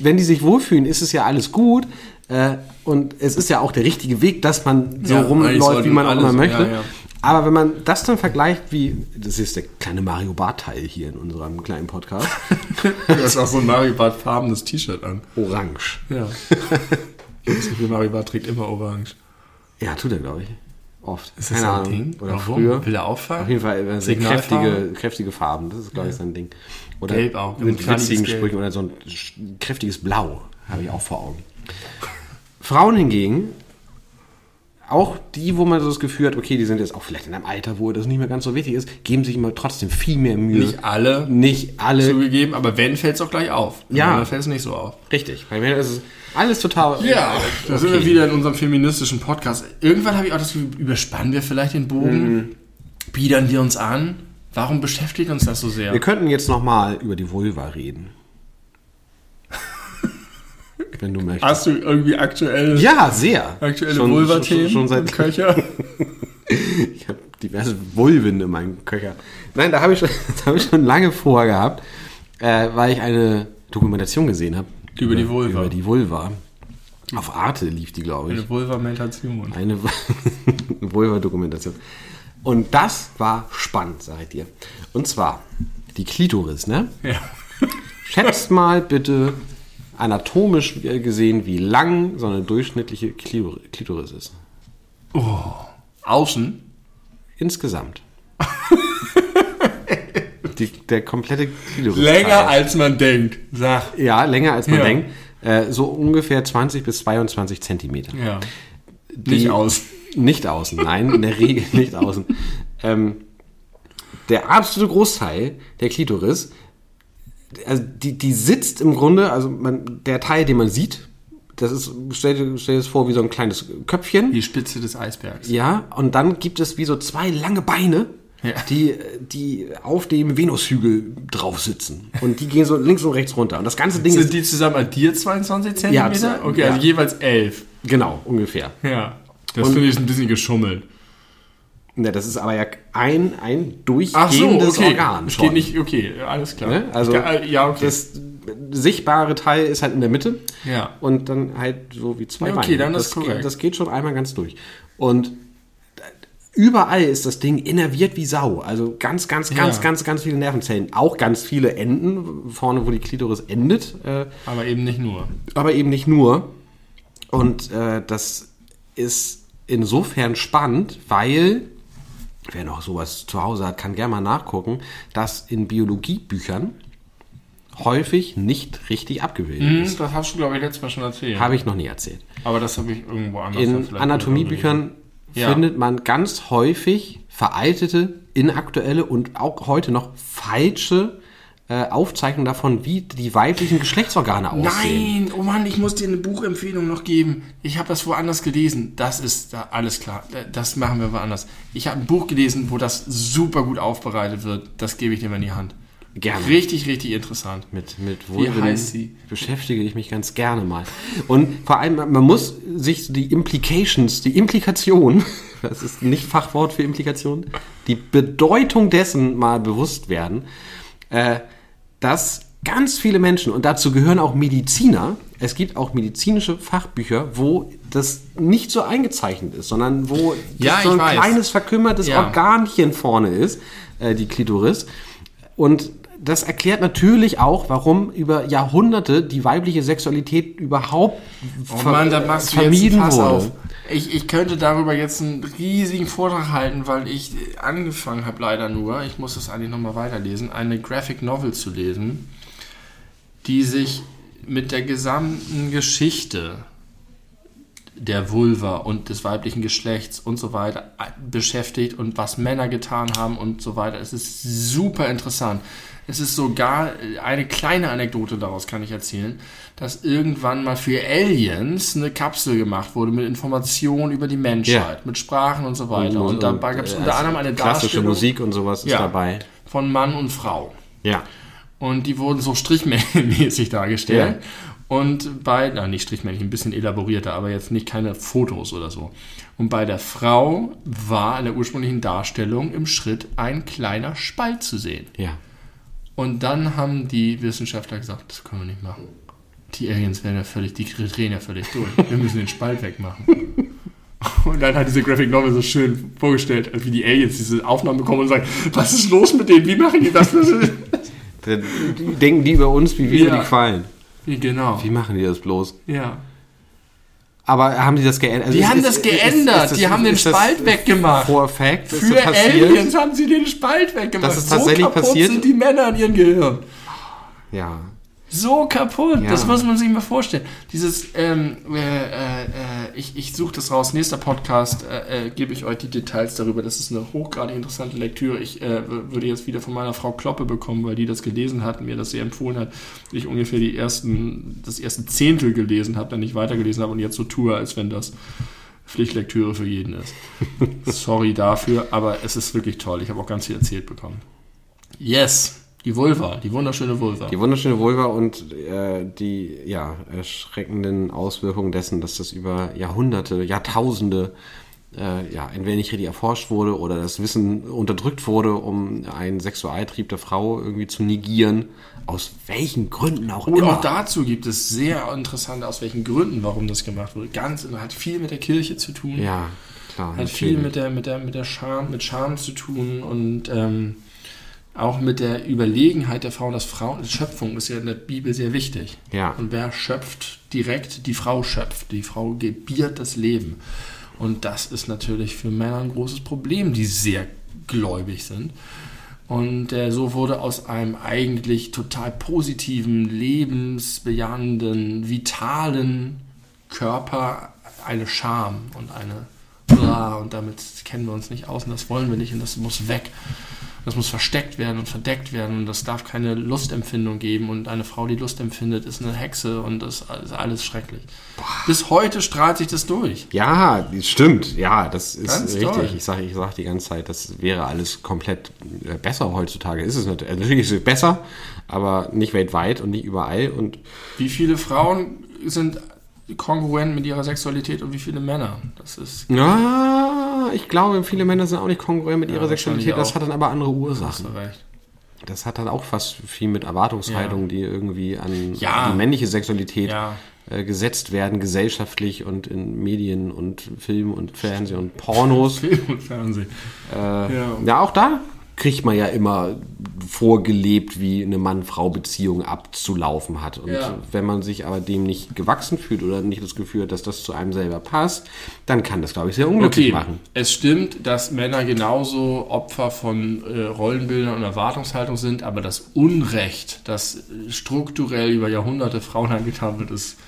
Wenn die sich wohlfühlen, ist es ja alles gut. Äh, und es ist ja auch der richtige Weg, dass man so Ja, rumläuft, wie man auch immer möchte. ja, ja. Aber wenn man das dann vergleicht, wie, das ist der kleine Mario Bart-Teil hier in unserem kleinen Podcast, Du hast auch so ein Mario Bart farbenes T-Shirt an. orange. Ja. Das Gefühl, Mario Bart trägt immer orange. Ja, tut er, glaube ich. Oft. Ist das ein Ding? Oder Warum? früher. Will er auffallen? Auf jeden Fall äh, kräftige, kräftige Farben. Das ist, glaube ich, sein Ding. Oder Gelb auch. Mit witzigen Gelb. Sprüchen oder so ein kräftiges Blau habe ich auch vor Augen. Frauen hingegen, auch die, wo man so das Gefühl hat, okay, die sind jetzt auch vielleicht in einem Alter, wo das nicht mehr ganz so wichtig ist, geben sich immer trotzdem viel mehr Mühe. Nicht alle Nicht alle. zugegeben, aber wenn, fällt es auch gleich auf. Ja. Dann fällt es nicht so auf. Richtig. Bei mir ist es alles total. Ja, da sind wir okay. wieder in unserem feministischen Podcast. Irgendwann habe ich auch das Gefühl, überspannen wir vielleicht den Bogen, biedern wir uns an. Warum beschäftigt uns das so sehr? Wir könnten jetzt nochmal über die Vulva reden. Wenn du möchtest. Hast du irgendwie aktuell Ja, sehr. aktuelle Vulva-Themen Schon, schon seit Köcher? Ich habe diverse Vulven in meinem Köcher. Nein, da habe ich, schon- das habe ich schon lange vorgehabt, äh, weil ich eine Dokumentation gesehen habe. Über die Vulva. Über die Vulva. Auf Arte lief die, glaube ich. Eine Vulvamentation. Eine Vulva-Dokumentation. Und das war spannend, sage ich dir. Und zwar die Klitoris, ne? Ja. Schätzt mal bitte anatomisch gesehen, wie lang so eine durchschnittliche Klitoris ist. Außen? Insgesamt. Die, der komplette Klitoris. Länger als man denkt. Sag. Ja, länger als man Ja. denkt. Äh, so ungefähr 20 bis 22 Zentimeter. Ja. Die- Nicht aus. Nicht außen, nein, in der Regel nicht außen. Ähm, der absolute Großteil der Klitoris, also die, die sitzt im Grunde, also man, der Teil, den man sieht, das ist, stell dir, stell dir das vor, wie so ein kleines Köpfchen. Die Spitze des Eisbergs. Ja, und dann gibt es wie so zwei lange Beine, Ja. die, die auf dem Venushügel drauf sitzen. Und die gehen so links und rechts runter. Und das ganze Ding Sind ist, die zusammen addiert 22 Zentimeter? Ja, okay, ja. also jeweils 11. genau, ungefähr. Ja. Das finde ich ein bisschen geschummelt. Ja, das ist aber ja ein, ein Ach so, durchgehendes okay. Organ. Schon. geht nicht, okay, alles klar. Ne? Also ja, ja, okay. das sichtbare Teil ist halt in der Mitte ja. und dann halt so wie zwei Ja, okay, Beine. dann ist das, korrekt. Geht, das geht schon einmal ganz durch. Und überall ist das Ding innerviert wie Sau. Also ganz, ganz, ganz, Ja. ganz, ganz viele Nervenzellen. Auch ganz viele Enden, vorne wo die Klitoris endet. Äh, Aber eben nicht nur. aber eben nicht nur. Und äh, das ist insofern spannend, weil, wer noch sowas zu Hause hat, kann gerne mal nachgucken, dass in Biologiebüchern häufig nicht richtig abgebildet ist. Hm, das hast du, glaube ich, letztes Mal schon erzählt. Habe ich noch nie erzählt. Aber das habe ich irgendwo anders. In Anatomiebüchern Ja. findet man ganz häufig veraltete, inaktuelle und auch heute noch falsche äh, Aufzeichnungen davon, wie die weiblichen Geschlechtsorgane aussehen. Nein, oh Mann, ich muss dir eine Buchempfehlung noch geben. Ich habe das woanders gelesen. Das ist da alles klar. Das machen wir woanders. Ich habe ein Buch gelesen, wo das super gut aufbereitet wird. Das gebe ich dir mal in die Hand. Gerne. Richtig, richtig interessant. Mit, mit Wie Vulven heißt sie? beschäftige ich mich ganz gerne mal. Und vor allem, man man muss sich die Implications, die Implikation, das ist nicht Fachwort für Implikation, die Bedeutung dessen mal bewusst werden, äh, dass ganz viele Menschen, und dazu gehören auch Mediziner, es gibt auch medizinische Fachbücher, wo das nicht so eingezeichnet ist, sondern wo Ja, so ein weiß. kleines verkümmertes Ja. Organchen vorne ist, äh, die Klitoris. Und das erklärt natürlich auch, warum über Jahrhunderte die weibliche Sexualität überhaupt Oh Mann, da machst du vermieden jetzt wurde. auf. Ich, ich könnte darüber jetzt einen riesigen Vortrag halten, weil ich angefangen habe leider nur, ich muss das eigentlich nochmal weiterlesen, eine Graphic Novel zu lesen, die sich mit der gesamten Geschichte der Vulva und des weiblichen Geschlechts und so weiter beschäftigt und was Männer getan haben und so weiter. Es ist super interessant. Es ist sogar eine kleine Anekdote daraus kann ich erzählen, dass irgendwann mal für Aliens eine Kapsel gemacht wurde mit Informationen über die Menschheit, Ja. mit Sprachen und so weiter. Und, dabei gab es äh, unter anderem eine klassische Darstellung Musik und sowas ist Ja. dabei. von Mann und Frau. Ja. Und die wurden so strichmäßig dargestellt. Und bei, na nicht strichmäßig, ein bisschen elaborierter, aber jetzt nicht keine Fotos oder so. Und bei der Frau war in der ursprünglichen Darstellung im Schritt ein kleiner Spalt zu sehen. Ja. Und dann haben die Wissenschaftler gesagt, das können wir nicht machen. Die Aliens werden ja völlig, die drehen ja völlig durch. Wir müssen den Spalt wegmachen. Und dann hat diese Graphic Novel so schön vorgestellt, wie die Aliens diese Aufnahmen bekommen und sagen, was ist los mit denen? Wie machen die das? Dann denken die über uns, wie wir Ja. die gefallen. genau. Wie machen die das bloß? Ja. Aber haben die das geändert? Also Die ist- haben ist- das ist- geändert. ist das- Die haben den ist Spalt weggemacht. For Fact? Ist Für? Aliens haben sie den Spalt weggemacht. Das ist tatsächlich so passiert? sind die Männer in ihrem Gehirn. Ja. So kaputt, Ja. das muss man sich mal vorstellen. Dieses, ähm, äh, äh, ich, ich suche das raus, nächster Podcast äh, äh, gebe ich euch die Details darüber. Das ist eine hochgradig interessante Lektüre. Ich äh, würde jetzt wieder von meiner Frau Kloppe bekommen, weil die das gelesen hat, mir das sehr empfohlen hat. Ich ungefähr die ersten, das erste Zehntel gelesen habe, dann nicht weitergelesen habe und jetzt so tue, als wenn das Pflichtlektüre für jeden ist. Sorry dafür, aber es ist wirklich toll. Ich habe auch ganz viel erzählt bekommen. Yes, die Vulva, die wunderschöne Vulva. Die wunderschöne Vulva und äh, die ja, erschreckenden Auswirkungen dessen, dass das über Jahrhunderte, Jahrtausende äh, ja, entweder nicht richtig erforscht wurde oder das Wissen unterdrückt wurde, um einen Sexualtrieb der Frau irgendwie zu negieren. Aus welchen Gründen auch Und immer. auch dazu gibt es sehr interessante, aus welchen Gründen, warum das gemacht wurde. Ganz, hat viel mit der Kirche zu tun. ja, klar. hat viel natürlich. mit der, mit der, mit der Scham, mit Scham zu tun und ähm, auch mit der Überlegenheit der Frau. Das Frauen, Schöpfung ist ja in der Bibel sehr wichtig. Ja. Und wer schöpft direkt? Die Frau schöpft. Die Frau gebiert das Leben. Und das ist natürlich für Männer ein großes Problem, die sehr gläubig sind. Und äh, so wurde aus einem eigentlich total positiven, lebensbejahenden, vitalen Körper eine Scham und eine Blah, und damit kennen wir uns nicht aus und das wollen wir nicht und das muss weg. Das muss versteckt werden und verdeckt werden und das darf keine Lustempfindung geben und eine Frau, die Lust empfindet, ist eine Hexe und das ist alles schrecklich. Boah. Bis heute strahlt sich das durch. Ja, stimmt. Ja, das ist Ganz richtig. Toll. Ich sage ich sag die ganze Zeit, das wäre alles komplett äh, besser heutzutage. Ist es natürlich, also natürlich ist es besser, aber nicht weltweit und nicht überall. Und Wie viele Frauen sind kongruent mit ihrer Sexualität und wie viele Männer. Das ist. Ja, ich glaube, viele Männer sind auch nicht kongruent mit ja, ihrer Sexualität. Das hat dann aber andere Ursachen. Das hat dann auch fast viel mit Erwartungshaltungen, ja. die irgendwie an ja. die männliche Sexualität äh, gesetzt werden, gesellschaftlich und in Medien und Film und Fernsehen und Pornos. Film und Fernsehen. Äh, ja, auch da kriegt man ja immer vorgelebt, wie eine Mann-Frau-Beziehung abzulaufen hat. Und ja. wenn man sich aber dem nicht gewachsen fühlt oder nicht das Gefühl hat, dass das zu einem selber passt, dann kann das, glaube ich, sehr unglücklich okay. machen. Es stimmt, dass Männer genauso Opfer von äh, Rollenbildern und Erwartungshaltung sind, aber das Unrecht, das strukturell über Jahrhunderte Frauen angetan wird, ist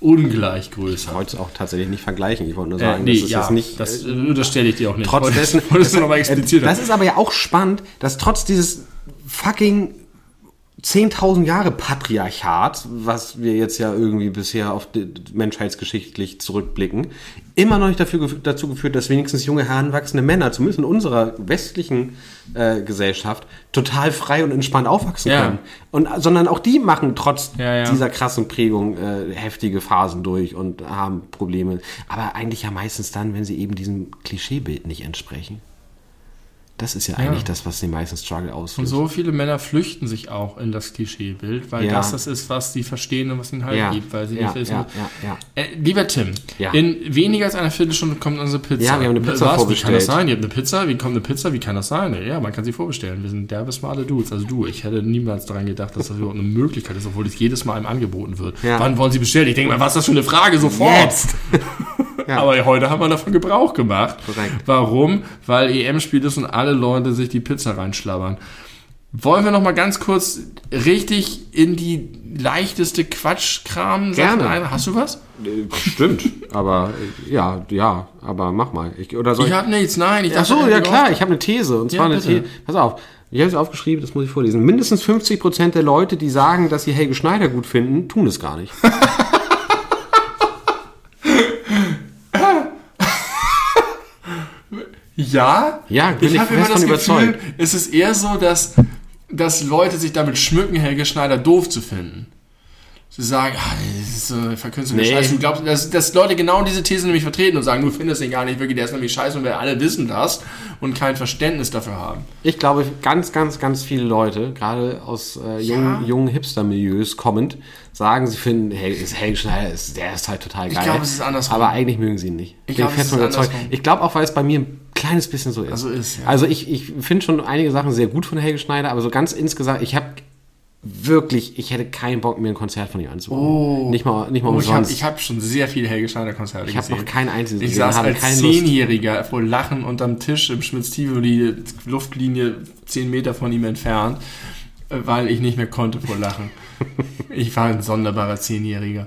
ungleich größer. Ich wollte es auch tatsächlich nicht vergleichen. Ich wollte nur äh, sagen, äh, nee, das ja, ist nicht. Das äh, unterstelle ich dir auch nicht. Trotz dessen, das, das ist aber ja auch spannend, dass trotz dieses fucking 10.000 Jahre Patriarchat, was wir jetzt ja irgendwie bisher auf menschheitsgeschichtlich zurückblicken, immer noch nicht dafür, dazu geführt, dass wenigstens junge, heranwachsende Männer, zumindest in unserer westlichen äh, Gesellschaft, total frei und entspannt aufwachsen ja. können. Und, sondern auch die machen trotz ja, ja. dieser krassen Prägung äh, heftige Phasen durch und haben Probleme. Aber eigentlich ja meistens dann, wenn sie eben diesem Klischeebild nicht entsprechen. Das ist ja, ja, eigentlich das, was den meisten Struggle auslöst. Und so viele Männer flüchten sich auch in das Klischeebild, weil ja. das das ist, was sie verstehen und was ihnen halt ja. gibt, weil sie nicht wissen. Äh, lieber Tim, in weniger als einer Viertelstunde kommt unsere Pizza. Ja, wir haben eine Pizza was? vorbestellt. Wie kann das sein? Ihr habt eine Pizza? Wie kommt eine Pizza? Wie kann das sein? Ja, man kann sie vorbestellen. Wir sind derbe smarte Dudes. Also du, ich hätte niemals daran gedacht, dass das überhaupt eine Möglichkeit ist, obwohl es jedes Mal einem angeboten wird. Wann wollen sie bestellen? Ich denke mal, was ist das für eine Frage? Sofort! Jetzt. Ja. Aber heute haben wir davon Gebrauch gemacht. Korrekt. Warum? Weil EM-Spiel ist und alle Leute sich die Pizza reinschlabbern. Wollen wir noch mal ganz kurz richtig in die leichteste Quatschkram Gerne. Ein? Hast du was? Stimmt, aber ja, ja, aber mach mal. Ich, oder soll ich, ich habe nichts, nein. Ich Ach so, ja klar, ich habe eine These und zwar ja, eine These. Pass auf, ich habe es aufgeschrieben, das muss ich vorlesen. Mindestens 50 Prozent der Leute, die sagen, dass sie Helge Schneider gut finden, tun es gar nicht. Ja, ja bin ich, ich habe immer das Gefühl, es ist eher so, dass, dass Leute sich damit schmücken, Helge Schneider doof zu finden. Sie sagen, ah, das ist so verkünstete nee. Scheiße. Du glaubst, dass, dass Leute genau diese These nämlich vertreten und sagen, du findest ihn gar nicht wirklich, der ist nämlich scheiße und wir alle wissen das und kein Verständnis dafür haben. Ich glaube, ganz, ganz, ganz viele Leute, gerade aus äh, jungen, ja. jungen Hipster-Milieus kommend, sagen, sie finden, hey, ist Helge Schneider, ist, der ist halt total geil. Ich glaube, es ist andersrum. Aber eigentlich mögen sie ihn nicht. Ich, ich glaube. Ich glaube auch, weil es bei mir ein kleines bisschen so ist. Also ist, ja. Also ich, ich finde schon einige Sachen sehr gut von Helge Schneider, aber so ganz insgesamt, ich habe wirklich, ich hätte keinen Bock, mir ein Konzert von ihm anzugucken. Oh. Nicht mal, nicht mal oh, umsonst. Ich habe hab schon sehr viele Helge Schneider Konzerte ich gesehen. Ich habe noch kein einziges Ich saß als Zehnjähriger vor Lachen unterm Tisch im Schmitz-Tivoli, Luftlinie zehn Meter von ihm entfernt, weil ich nicht mehr konnte vor Lachen. ich war ein sonderbarer Zehnjähriger.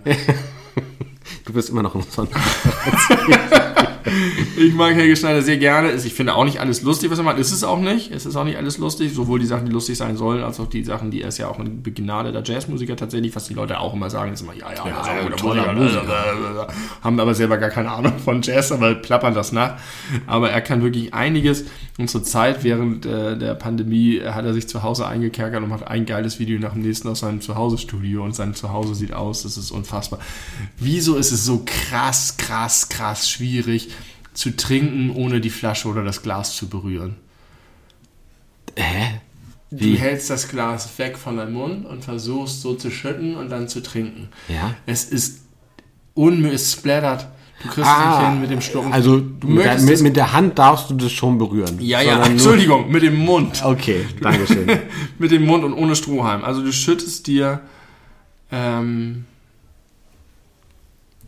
du bist immer noch ein sonderbarer Zehnjähriger ich mag Helge Schneider sehr gerne. Ich finde auch nicht alles lustig, was er macht. Ist es auch nicht. Es ist auch nicht alles lustig. Sowohl die Sachen, die lustig sein sollen, als auch die Sachen, die er ist ja auch ein begnadeter Jazzmusiker tatsächlich, was die Leute auch immer sagen, ist immer, ja, ja, ja, ja toller Musiker. Haben aber selber gar keine Ahnung von Jazz, aber plappern das nach. Aber er kann wirklich einiges. Und zur Zeit, während äh, der Pandemie, hat er sich zu Hause eingekerkert und macht ein geiles Video nach dem nächsten aus seinem Zuhause-Studio und sein Zuhause sieht aus, das ist unfassbar. Wieso ist es so krass, krass, krass schwierig, zu trinken, ohne die Flasche oder das Glas zu berühren. Hä? Wie? Du hältst das Glas weg von deinem Mund und versuchst so zu schütten und dann zu trinken. Ja. Es ist unmöglich, es splattert. Du kriegst ah, nicht hin mit dem Schlucken. Also du möchtest mit, mit, der Hand darfst du das schon berühren. Ja, ja, Entschuldigung, mit dem Mund. Okay, danke schön. mit dem Mund und ohne Strohhalm. Also du schüttest dir ähm,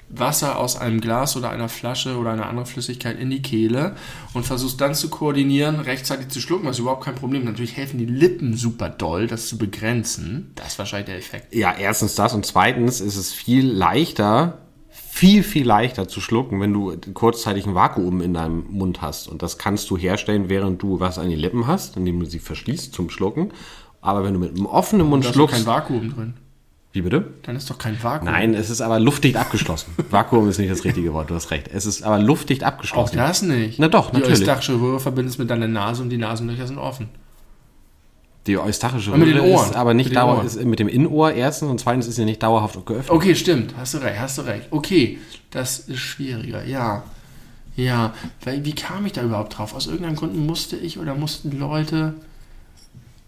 Wasser aus einem Glas oder einer Flasche oder einer anderen Flüssigkeit in die Kehle und versuchst dann zu koordinieren, rechtzeitig zu schlucken, was überhaupt kein Problem. Natürlich helfen die Lippen super doll, das zu begrenzen. Das ist wahrscheinlich der Effekt. Ja, erstens das und zweitens ist es viel leichter, viel, viel leichter zu schlucken, wenn du kurzzeitig ein Vakuum in deinem Mund hast. Und das kannst du herstellen, während du was an die Lippen hast, indem du sie verschließt zum Schlucken. Aber wenn du mit einem offenen Mund Da ist schluckst. kein Vakuum drin. Wie bitte? Dann ist doch kein Vakuum. Nein, es ist aber luftdicht abgeschlossen. Vakuum ist nicht das richtige Wort, du hast recht. Es ist aber luftdicht Auch abgeschlossen. das nicht. Na doch, die natürlich. Die eustachische Röhre verbindest mit deiner Nase und die Nasenlöcher sind offen. Die eustachische Und mit den Röhre Ohren. ist aber nicht Mit den dauer, Ohren. ist mit dem Innenohr erstens und zweitens ist sie nicht dauerhaft geöffnet. Okay, stimmt. Hast du recht, hast du recht. Okay, das ist schwieriger, ja. Ja, weil wie kam ich da überhaupt drauf? Aus irgendeinem Grund musste ich oder mussten Leute,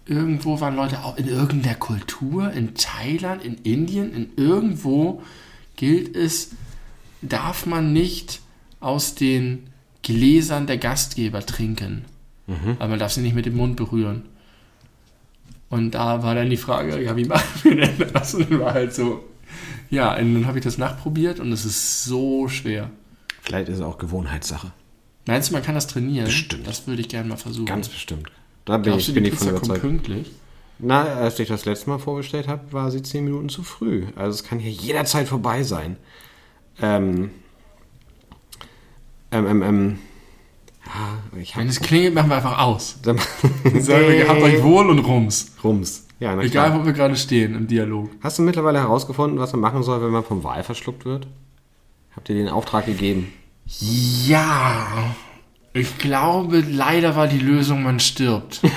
irgendwo waren Leute auch in irgendeiner Kultur, in Thailand, in Indien, in irgendwo gilt es, darf man nicht aus den Gläsern der Gastgeber trinken. Weil man darf sie nicht mit dem Mund berühren. Und da war dann die Frage, ja, wie machen wir denn das? Und war halt so, ja, und dann habe ich das nachprobiert und es ist so schwer. Vielleicht ist es auch Gewohnheitssache. Meinst du, man kann das trainieren? Bestimmt. Das würde ich gerne mal versuchen. Ganz bestimmt. Da bin Glaubst ich, bin die ich von überzeugt. pünktlich? Na, als ich das letzte Mal vorbestellt habe, war sie 10 Minuten zu früh. Also es kann hier jederzeit vorbei sein. Ähm. Ähm, ähm, ähm. Ja, ich Wenn hab. es klingelt, machen wir einfach aus. Dann- Sagen wir, gehabt euch wohl und rums. Rums. Ja, na Egal, klar. wo wir gerade stehen im Dialog. Hast du mittlerweile herausgefunden, was man machen soll, wenn man vom Wal verschluckt wird? Habt ihr den Auftrag gegeben? Ja, ich glaube, leider war die Lösung, man stirbt.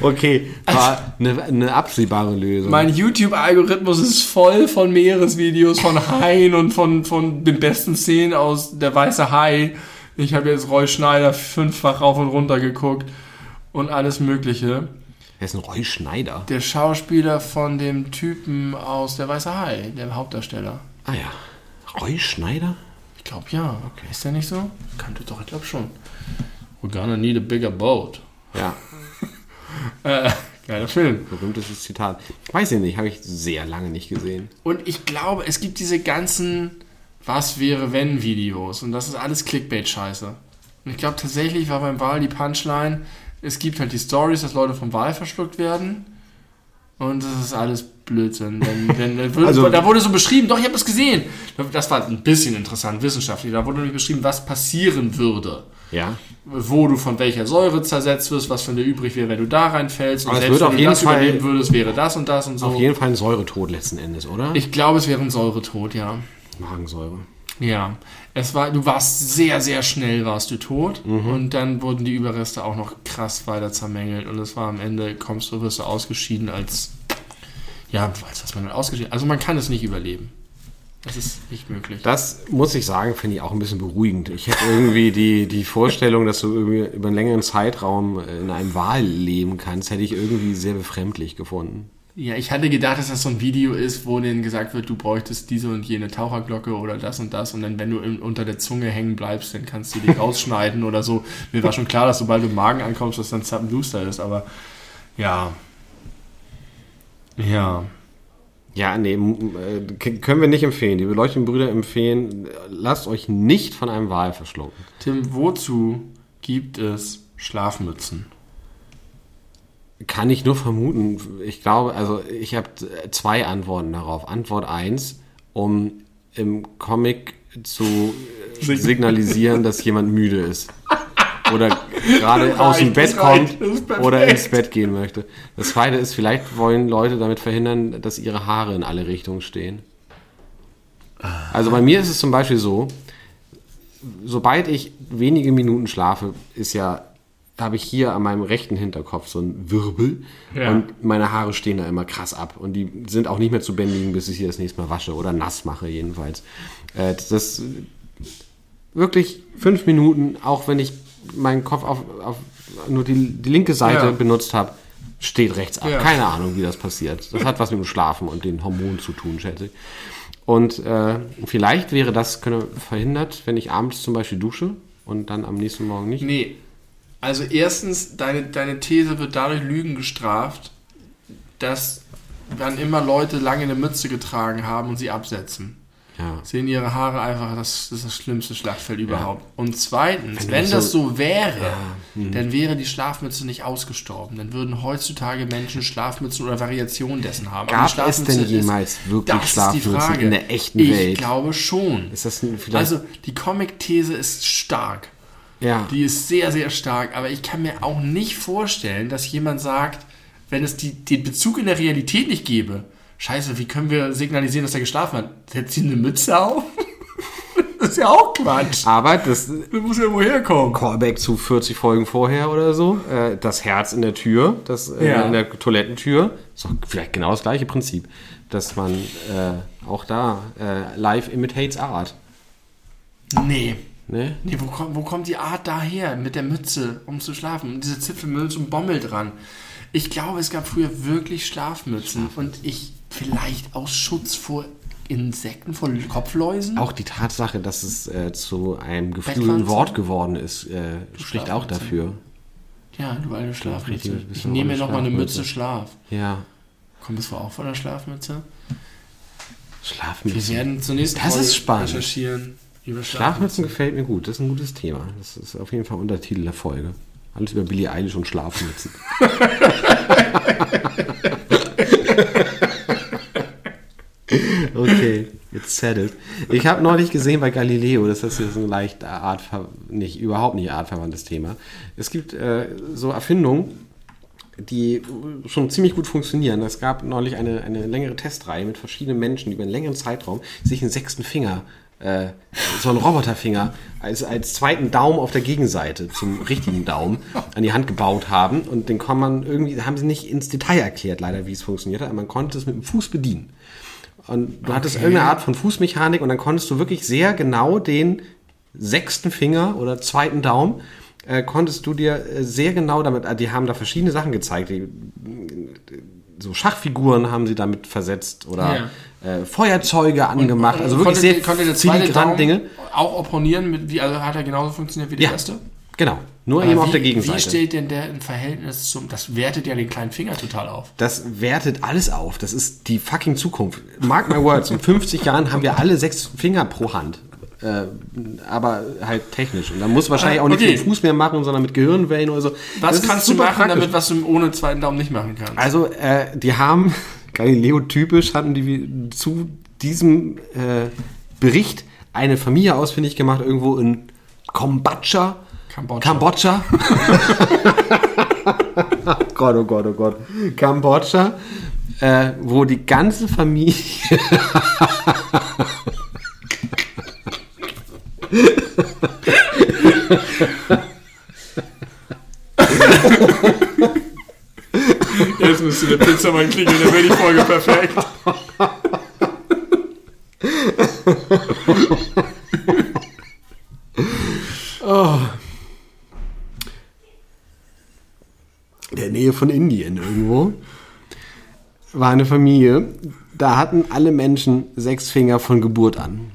Okay, war eine, eine absehbare Lösung. Mein YouTube-Algorithmus ist voll von Meeresvideos, von Haien und von, von den besten Szenen aus Der Weiße Hai. Ich habe jetzt Roy Schneider fünffach rauf und runter geguckt und alles Mögliche. Wer ist ein Roy Schneider? Der Schauspieler von dem Typen aus Der Weiße Hai, der Hauptdarsteller. Ah ja. Roy Schneider? Ich glaube ja. Ist der nicht so? Kannte doch, ich glaube schon. We're gonna need a bigger boat. Ja, Äh, geiler Film. berühmtes Zitat. Ich weiß ich nicht, habe ich sehr lange nicht gesehen. Und ich glaube, es gibt diese ganzen Was wäre wenn Videos und das ist alles Clickbait-Scheiße. Und ich glaube tatsächlich war beim Wahl die Punchline, es gibt halt die Stories, dass Leute vom Wahl verschluckt werden und das ist alles Blödsinn. Denn, denn, da wurde- Also- da wurde so beschrieben, doch, ich habe das gesehen. Das war ein bisschen interessant, wissenschaftlich. Da wurde nämlich beschrieben, was passieren würde. Ja. Wo du von welcher Säure zersetzt wirst, was von dir übrig wäre, wenn du da reinfällst. Und Aber es selbst wenn du jeden das Fall- überleben würdest, wäre das und das und so. Auf jeden Fall ein Säuretod letzten Endes, oder? Ich glaube, es wäre ein Säuretod, ja. Magensäure. Ja. Es war, du warst sehr, sehr schnell warst du tot und dann wurden die Überreste auch noch krass weiter zermängelt und es war am Ende, kommst du, wirst du ausgeschieden als, ja, weiß was man dann ausgeschieden, also man kann es nicht überleben. Das ist nicht möglich. Das muss ich sagen, finde ich auch ein bisschen beruhigend. Ich hätte irgendwie die, die Vorstellung, dass du irgendwie über einen längeren Zeitraum in einem Wal leben kannst, hätte ich irgendwie sehr befremdlich gefunden. Ja, ich hatte gedacht, dass das so ein Video ist, wo denen gesagt wird, du bräuchtest diese und jene Taucherglocke oder das und das und dann, wenn du im, unter der Zunge hängen bleibst, dann kannst du die rausschneiden oder so. Mir war schon klar, dass sobald du im Magen ankommst, dass dann zappenduster ist, aber ja. Ja. Ja, nee, äh, können wir nicht empfehlen. Die beleuchteten Brüder empfehlen, lasst euch nicht von einem Wal verschlucken. Tim, wozu gibt es Schlafmützen? Kann ich nur vermuten. Ich glaube, also ich habe zwei Antworten darauf. Antwort eins, um im Comic zu signalisieren, dass jemand müde ist. Oder gerade aus dem Bett kommt oder ins Bett gehen möchte. Das zweite ist, vielleicht wollen Leute damit verhindern, dass ihre Haare in alle Richtungen stehen. Also bei mir ist es zum Beispiel so, sobald ich wenige Minuten schlafe, ist ja, habe ich hier an meinem rechten Hinterkopf so einen Wirbel Ja. und meine Haare stehen da immer krass ab und die sind auch nicht mehr zu bändigen, bis ich sie das nächste Mal wasche oder nass mache jedenfalls. Äh, das wirklich fünf Minuten, auch wenn ich meinen Kopf auf, auf nur die, die linke Seite Ja. benutzt habe, steht rechts ab. Ja. Keine Ahnung, wie das passiert. Das hat was mit dem Schlafen und den Hormonen zu tun, schätze ich. Und äh, vielleicht wäre das könne verhindert, wenn ich abends zum Beispiel dusche und dann am nächsten Morgen nicht. Nee. Also erstens, deine, deine These wird dadurch Lügen gestraft, dass wann immer Leute lange eine Mütze getragen haben und sie absetzen. Ja. Sehen ihre Haare einfach, das, das ist das schlimmste Schlachtfeld überhaupt. Und zweitens, Wenn wenn, das so- so wäre, hm. dann wäre die Schlafmütze nicht ausgestorben. Dann würden heutzutage Menschen Schlafmützen oder Variationen dessen haben. Gab es denn jemals wirklich Schlafmützen ist die Frage. in der echten ich Welt? glaube schon. Ist das vielleicht. Also die Comic-These ist stark. Ja. Die ist sehr, sehr stark. Aber ich kann mir auch nicht vorstellen, dass jemand sagt, wenn es die, den Bezug in der Realität nicht gäbe, scheiße, wie können wir signalisieren, dass er geschlafen hat? Setzt ihm eine Mütze auf? das ist ja auch Quatsch. Aber das Das muss ja woher kommen. Callback zu 40 Folgen vorher oder so, äh, das Herz in der Tür, das äh, Ja. in der Toilettentür, ist doch vielleicht genau das gleiche Prinzip, dass man äh, auch da äh, live imitates Art. Nee. Ne? Nee, wo kommt, wo kommt die Art daher mit der Mütze, um zu schlafen? Und diese Zipfelmütze und Bommel dran. Ich glaube, es gab früher wirklich Schlafmützen und ich vielleicht aus Schutz vor Insekten, vor Kopfläusen. Auch die Tatsache, dass es äh, zu einem geflügelten? Wort geworden ist, äh, spricht auch Schlafmütze. dafür. Ja, du alte Schlafmütze. Ich nehme mir auch eine Schlafmütze. Mütze Schlaf. Ja, Kommt das auch von der Schlafmütze? Wir Schlafmützen. werden zunächst Das ist spannend. recherchieren über Schlafmützen gefällt mir gut, das ist ein gutes Thema. Das ist auf jeden Fall Untertitel der Folge. Alles über Billie Eilish und Schlafmützen. okay, jetzt settled. Ich habe neulich gesehen bei Galileo, das ist jetzt ein leicht Art, nicht überhaupt nicht artverwandtes Thema. Es gibt äh, so Erfindungen, die schon ziemlich gut funktionieren. Es gab neulich eine, eine längere Testreihe mit verschiedenen Menschen, die über einen längeren Zeitraum sich einen sechsten Finger, äh, so einen Roboterfinger, als, als zweiten Daumen auf der Gegenseite zum richtigen Daumen an die Hand gebaut haben. Und den kann man irgendwie, haben sie nicht ins Detail erklärt, leider, wie es funktioniert hat, aber man konnte es mit dem Fuß bedienen. Und du hattest irgendeine Art von Fußmechanik und dann konntest du wirklich sehr genau den sechsten Finger oder zweiten Daumen äh, konntest du dir äh, sehr genau damit, äh, die haben da verschiedene Sachen gezeigt, die, so Schachfiguren haben sie damit versetzt oder äh, Feuerzeuge angemacht, also wirklich konnte, sehr konnte der zweite Dinge. auch opponieren? Mit, wie, also hat er genauso funktioniert wie der Ja, erste? genau, nur Aber eben wie, auf der Wie Gegenseite. steht denn der im Verhältnis zum. Das wertet ja den kleinen Finger total auf. Das wertet alles auf. Das ist die fucking Zukunft. Mark my words, in 50 Jahren haben wir alle sechs Finger pro Hand. Äh, aber halt technisch. Und dann muss wahrscheinlich auch nicht Okay. mit dem Fuß mehr machen, sondern mit Gehirnwellen oder so. Was Das kannst du machen, praktisch. damit was du ohne zweiten Daumen nicht machen kannst? Also, äh, die haben, Galileo typisch, hatten die zu diesem äh, Bericht eine Familie ausfindig gemacht, irgendwo in Kambodscha. Kambodscha. Kambodscha. oh Gott, oh Gott, oh Gott. Kambodscha, äh, wo die ganze Familie. Jetzt müsste der Pizzamann klingeln, dann wäre die Folge perfekt. in der Nähe von Indien irgendwo, war eine Familie, da hatten alle Menschen sechs Finger von Geburt an.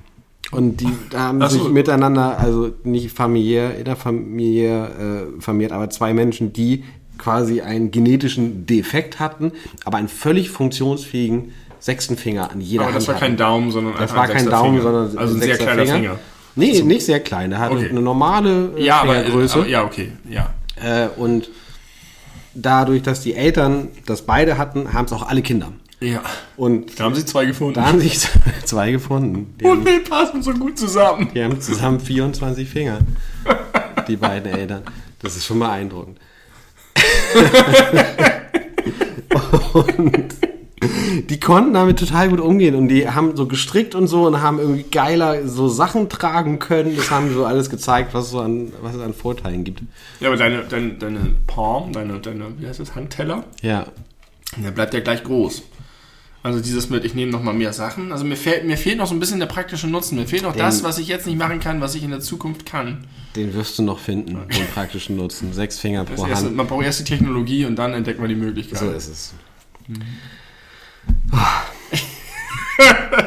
Und die haben so. sich miteinander, also nicht familiär, innerfamiliär äh, vermehrt, aber zwei Menschen, die quasi einen genetischen Defekt hatten, aber einen völlig funktionsfähigen sechsten Finger an jeder Aber Hand das war hatten. kein Daumen, sondern Das einfach war ein kein Daumen, Finger. sondern also ein sehr kleiner Finger. Nee, nicht sehr klein. Der hatte Okay. eine normale äh, Ja, aber, Fingergröße. aber ja, okay, ja. Äh, und dadurch, dass die Eltern das beide hatten, haben es auch alle Kinder. Ja. Und Da haben sie zwei gefunden. da haben sich zwei gefunden. Die Und wir passen so gut zusammen. die haben zusammen 24 Finger. Die beiden Eltern. Das ist schon beeindruckend. Und die konnten damit total gut umgehen und die haben so gestrickt und so und haben irgendwie geiler so Sachen tragen können. Das haben so alles gezeigt, was es so an, was es an Vorteilen gibt. Ja, aber deine, deine, deine Palm, deine, deine, wie heißt das, Handteller, Ja. der bleibt ja gleich groß. Also dieses mit, ich nehme noch mal mehr Sachen. Also mir fehlt, mir fehlt noch so ein bisschen der praktische Nutzen. Mir fehlt noch Den- das, was ich jetzt nicht machen kann, was ich in der Zukunft kann. Den wirst du noch finden, den praktischen Nutzen. Sechs Finger pro erste, Hand. man braucht erst die Technologie und dann entdeckt man die Möglichkeit. So ist es.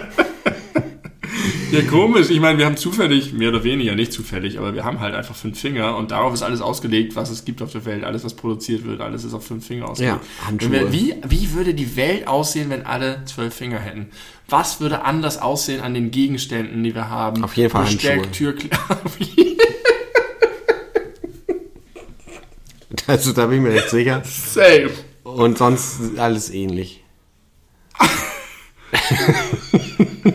Ja, komisch. Ich meine, wir haben zufällig, mehr oder weniger, nicht zufällig, aber wir haben halt einfach fünf Finger und darauf ist alles ausgelegt, was es gibt auf der Welt. Alles, was produziert wird, alles ist auf fünf Finger ausgelegt. Ja, Handschuhe. Wir, wie, wie würde die Welt aussehen, wenn alle zwölf Finger hätten? Was würde anders aussehen an den Gegenständen, die wir haben? Auf jeden Fall Besteck, Handschuhe. Tür, Also da bin ich mir recht sicher. Safe. Und sonst alles ähnlich.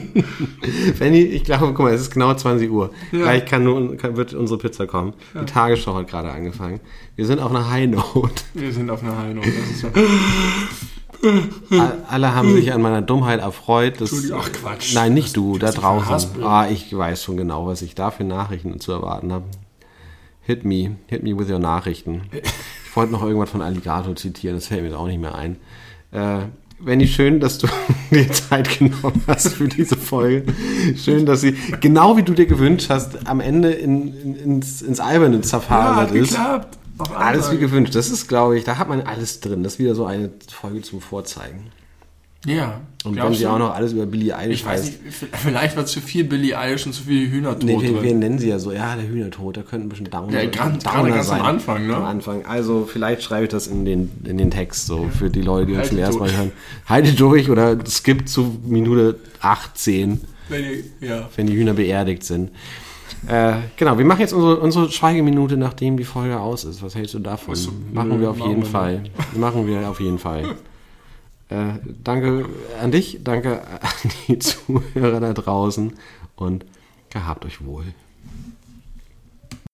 Fanny, ich glaube, guck mal, es ist genau 20 Uhr. Ja. Gleich kann nun, kann, wird unsere Pizza kommen. Die Tagesschau hat gerade angefangen. Wir sind auf einer High Note. Wir sind auf einer High Note. Das ist ja All- Alle haben sich an meiner Dummheit erfreut. Das, Entschuldigung, ach Quatsch. Nein, nicht du, da draußen. Ah, ich weiß schon genau, was ich da für Nachrichten zu erwarten habe. Hit me, hit me with your Nachrichten. Ich wollte noch irgendwas von Alligator zitieren, das fällt mir jetzt auch nicht mehr ein. Äh, Wendy, schön, dass du dir Zeit genommen hast für diese Folge. Schön, dass sie, genau wie du dir gewünscht hast, am Ende in, in, ins, ins Alberne ja, zerfahren hat ist. geklappt. Alles wie gewünscht. Das ist, glaube ich, da hat man alles drin. Das ist wieder so eine Folge zum Vorzeigen. Ja. Und wenn sie du? auch noch alles über Billie Eilish Ich weiß heißt. nicht, vielleicht war zu viel Billie Eilish und zu viel Hühnertod Nee, wir drin. nennen sie ja so, ja, der Hühnertod, da könnte ein bisschen Downer, Ja, ganz- gerade ganz am Anfang, ne? Am Anfang. Also vielleicht schreibe ich das in den, in den Text, so für die Leute, die uns Haltet zum ersten Mal hören. Haltet durch oder skippt zu Minute 18, Wenn ihr, ja. wenn die Hühner beerdigt sind. Äh, genau, wir machen jetzt unsere, unsere Schweigeminute, nachdem die Folge aus ist. Was hältst du davon? So, machen wir auf jeden Fall. Machen wir auf jeden Fall. Äh, danke an dich, danke an die Zuhörer da draußen und gehabt euch wohl.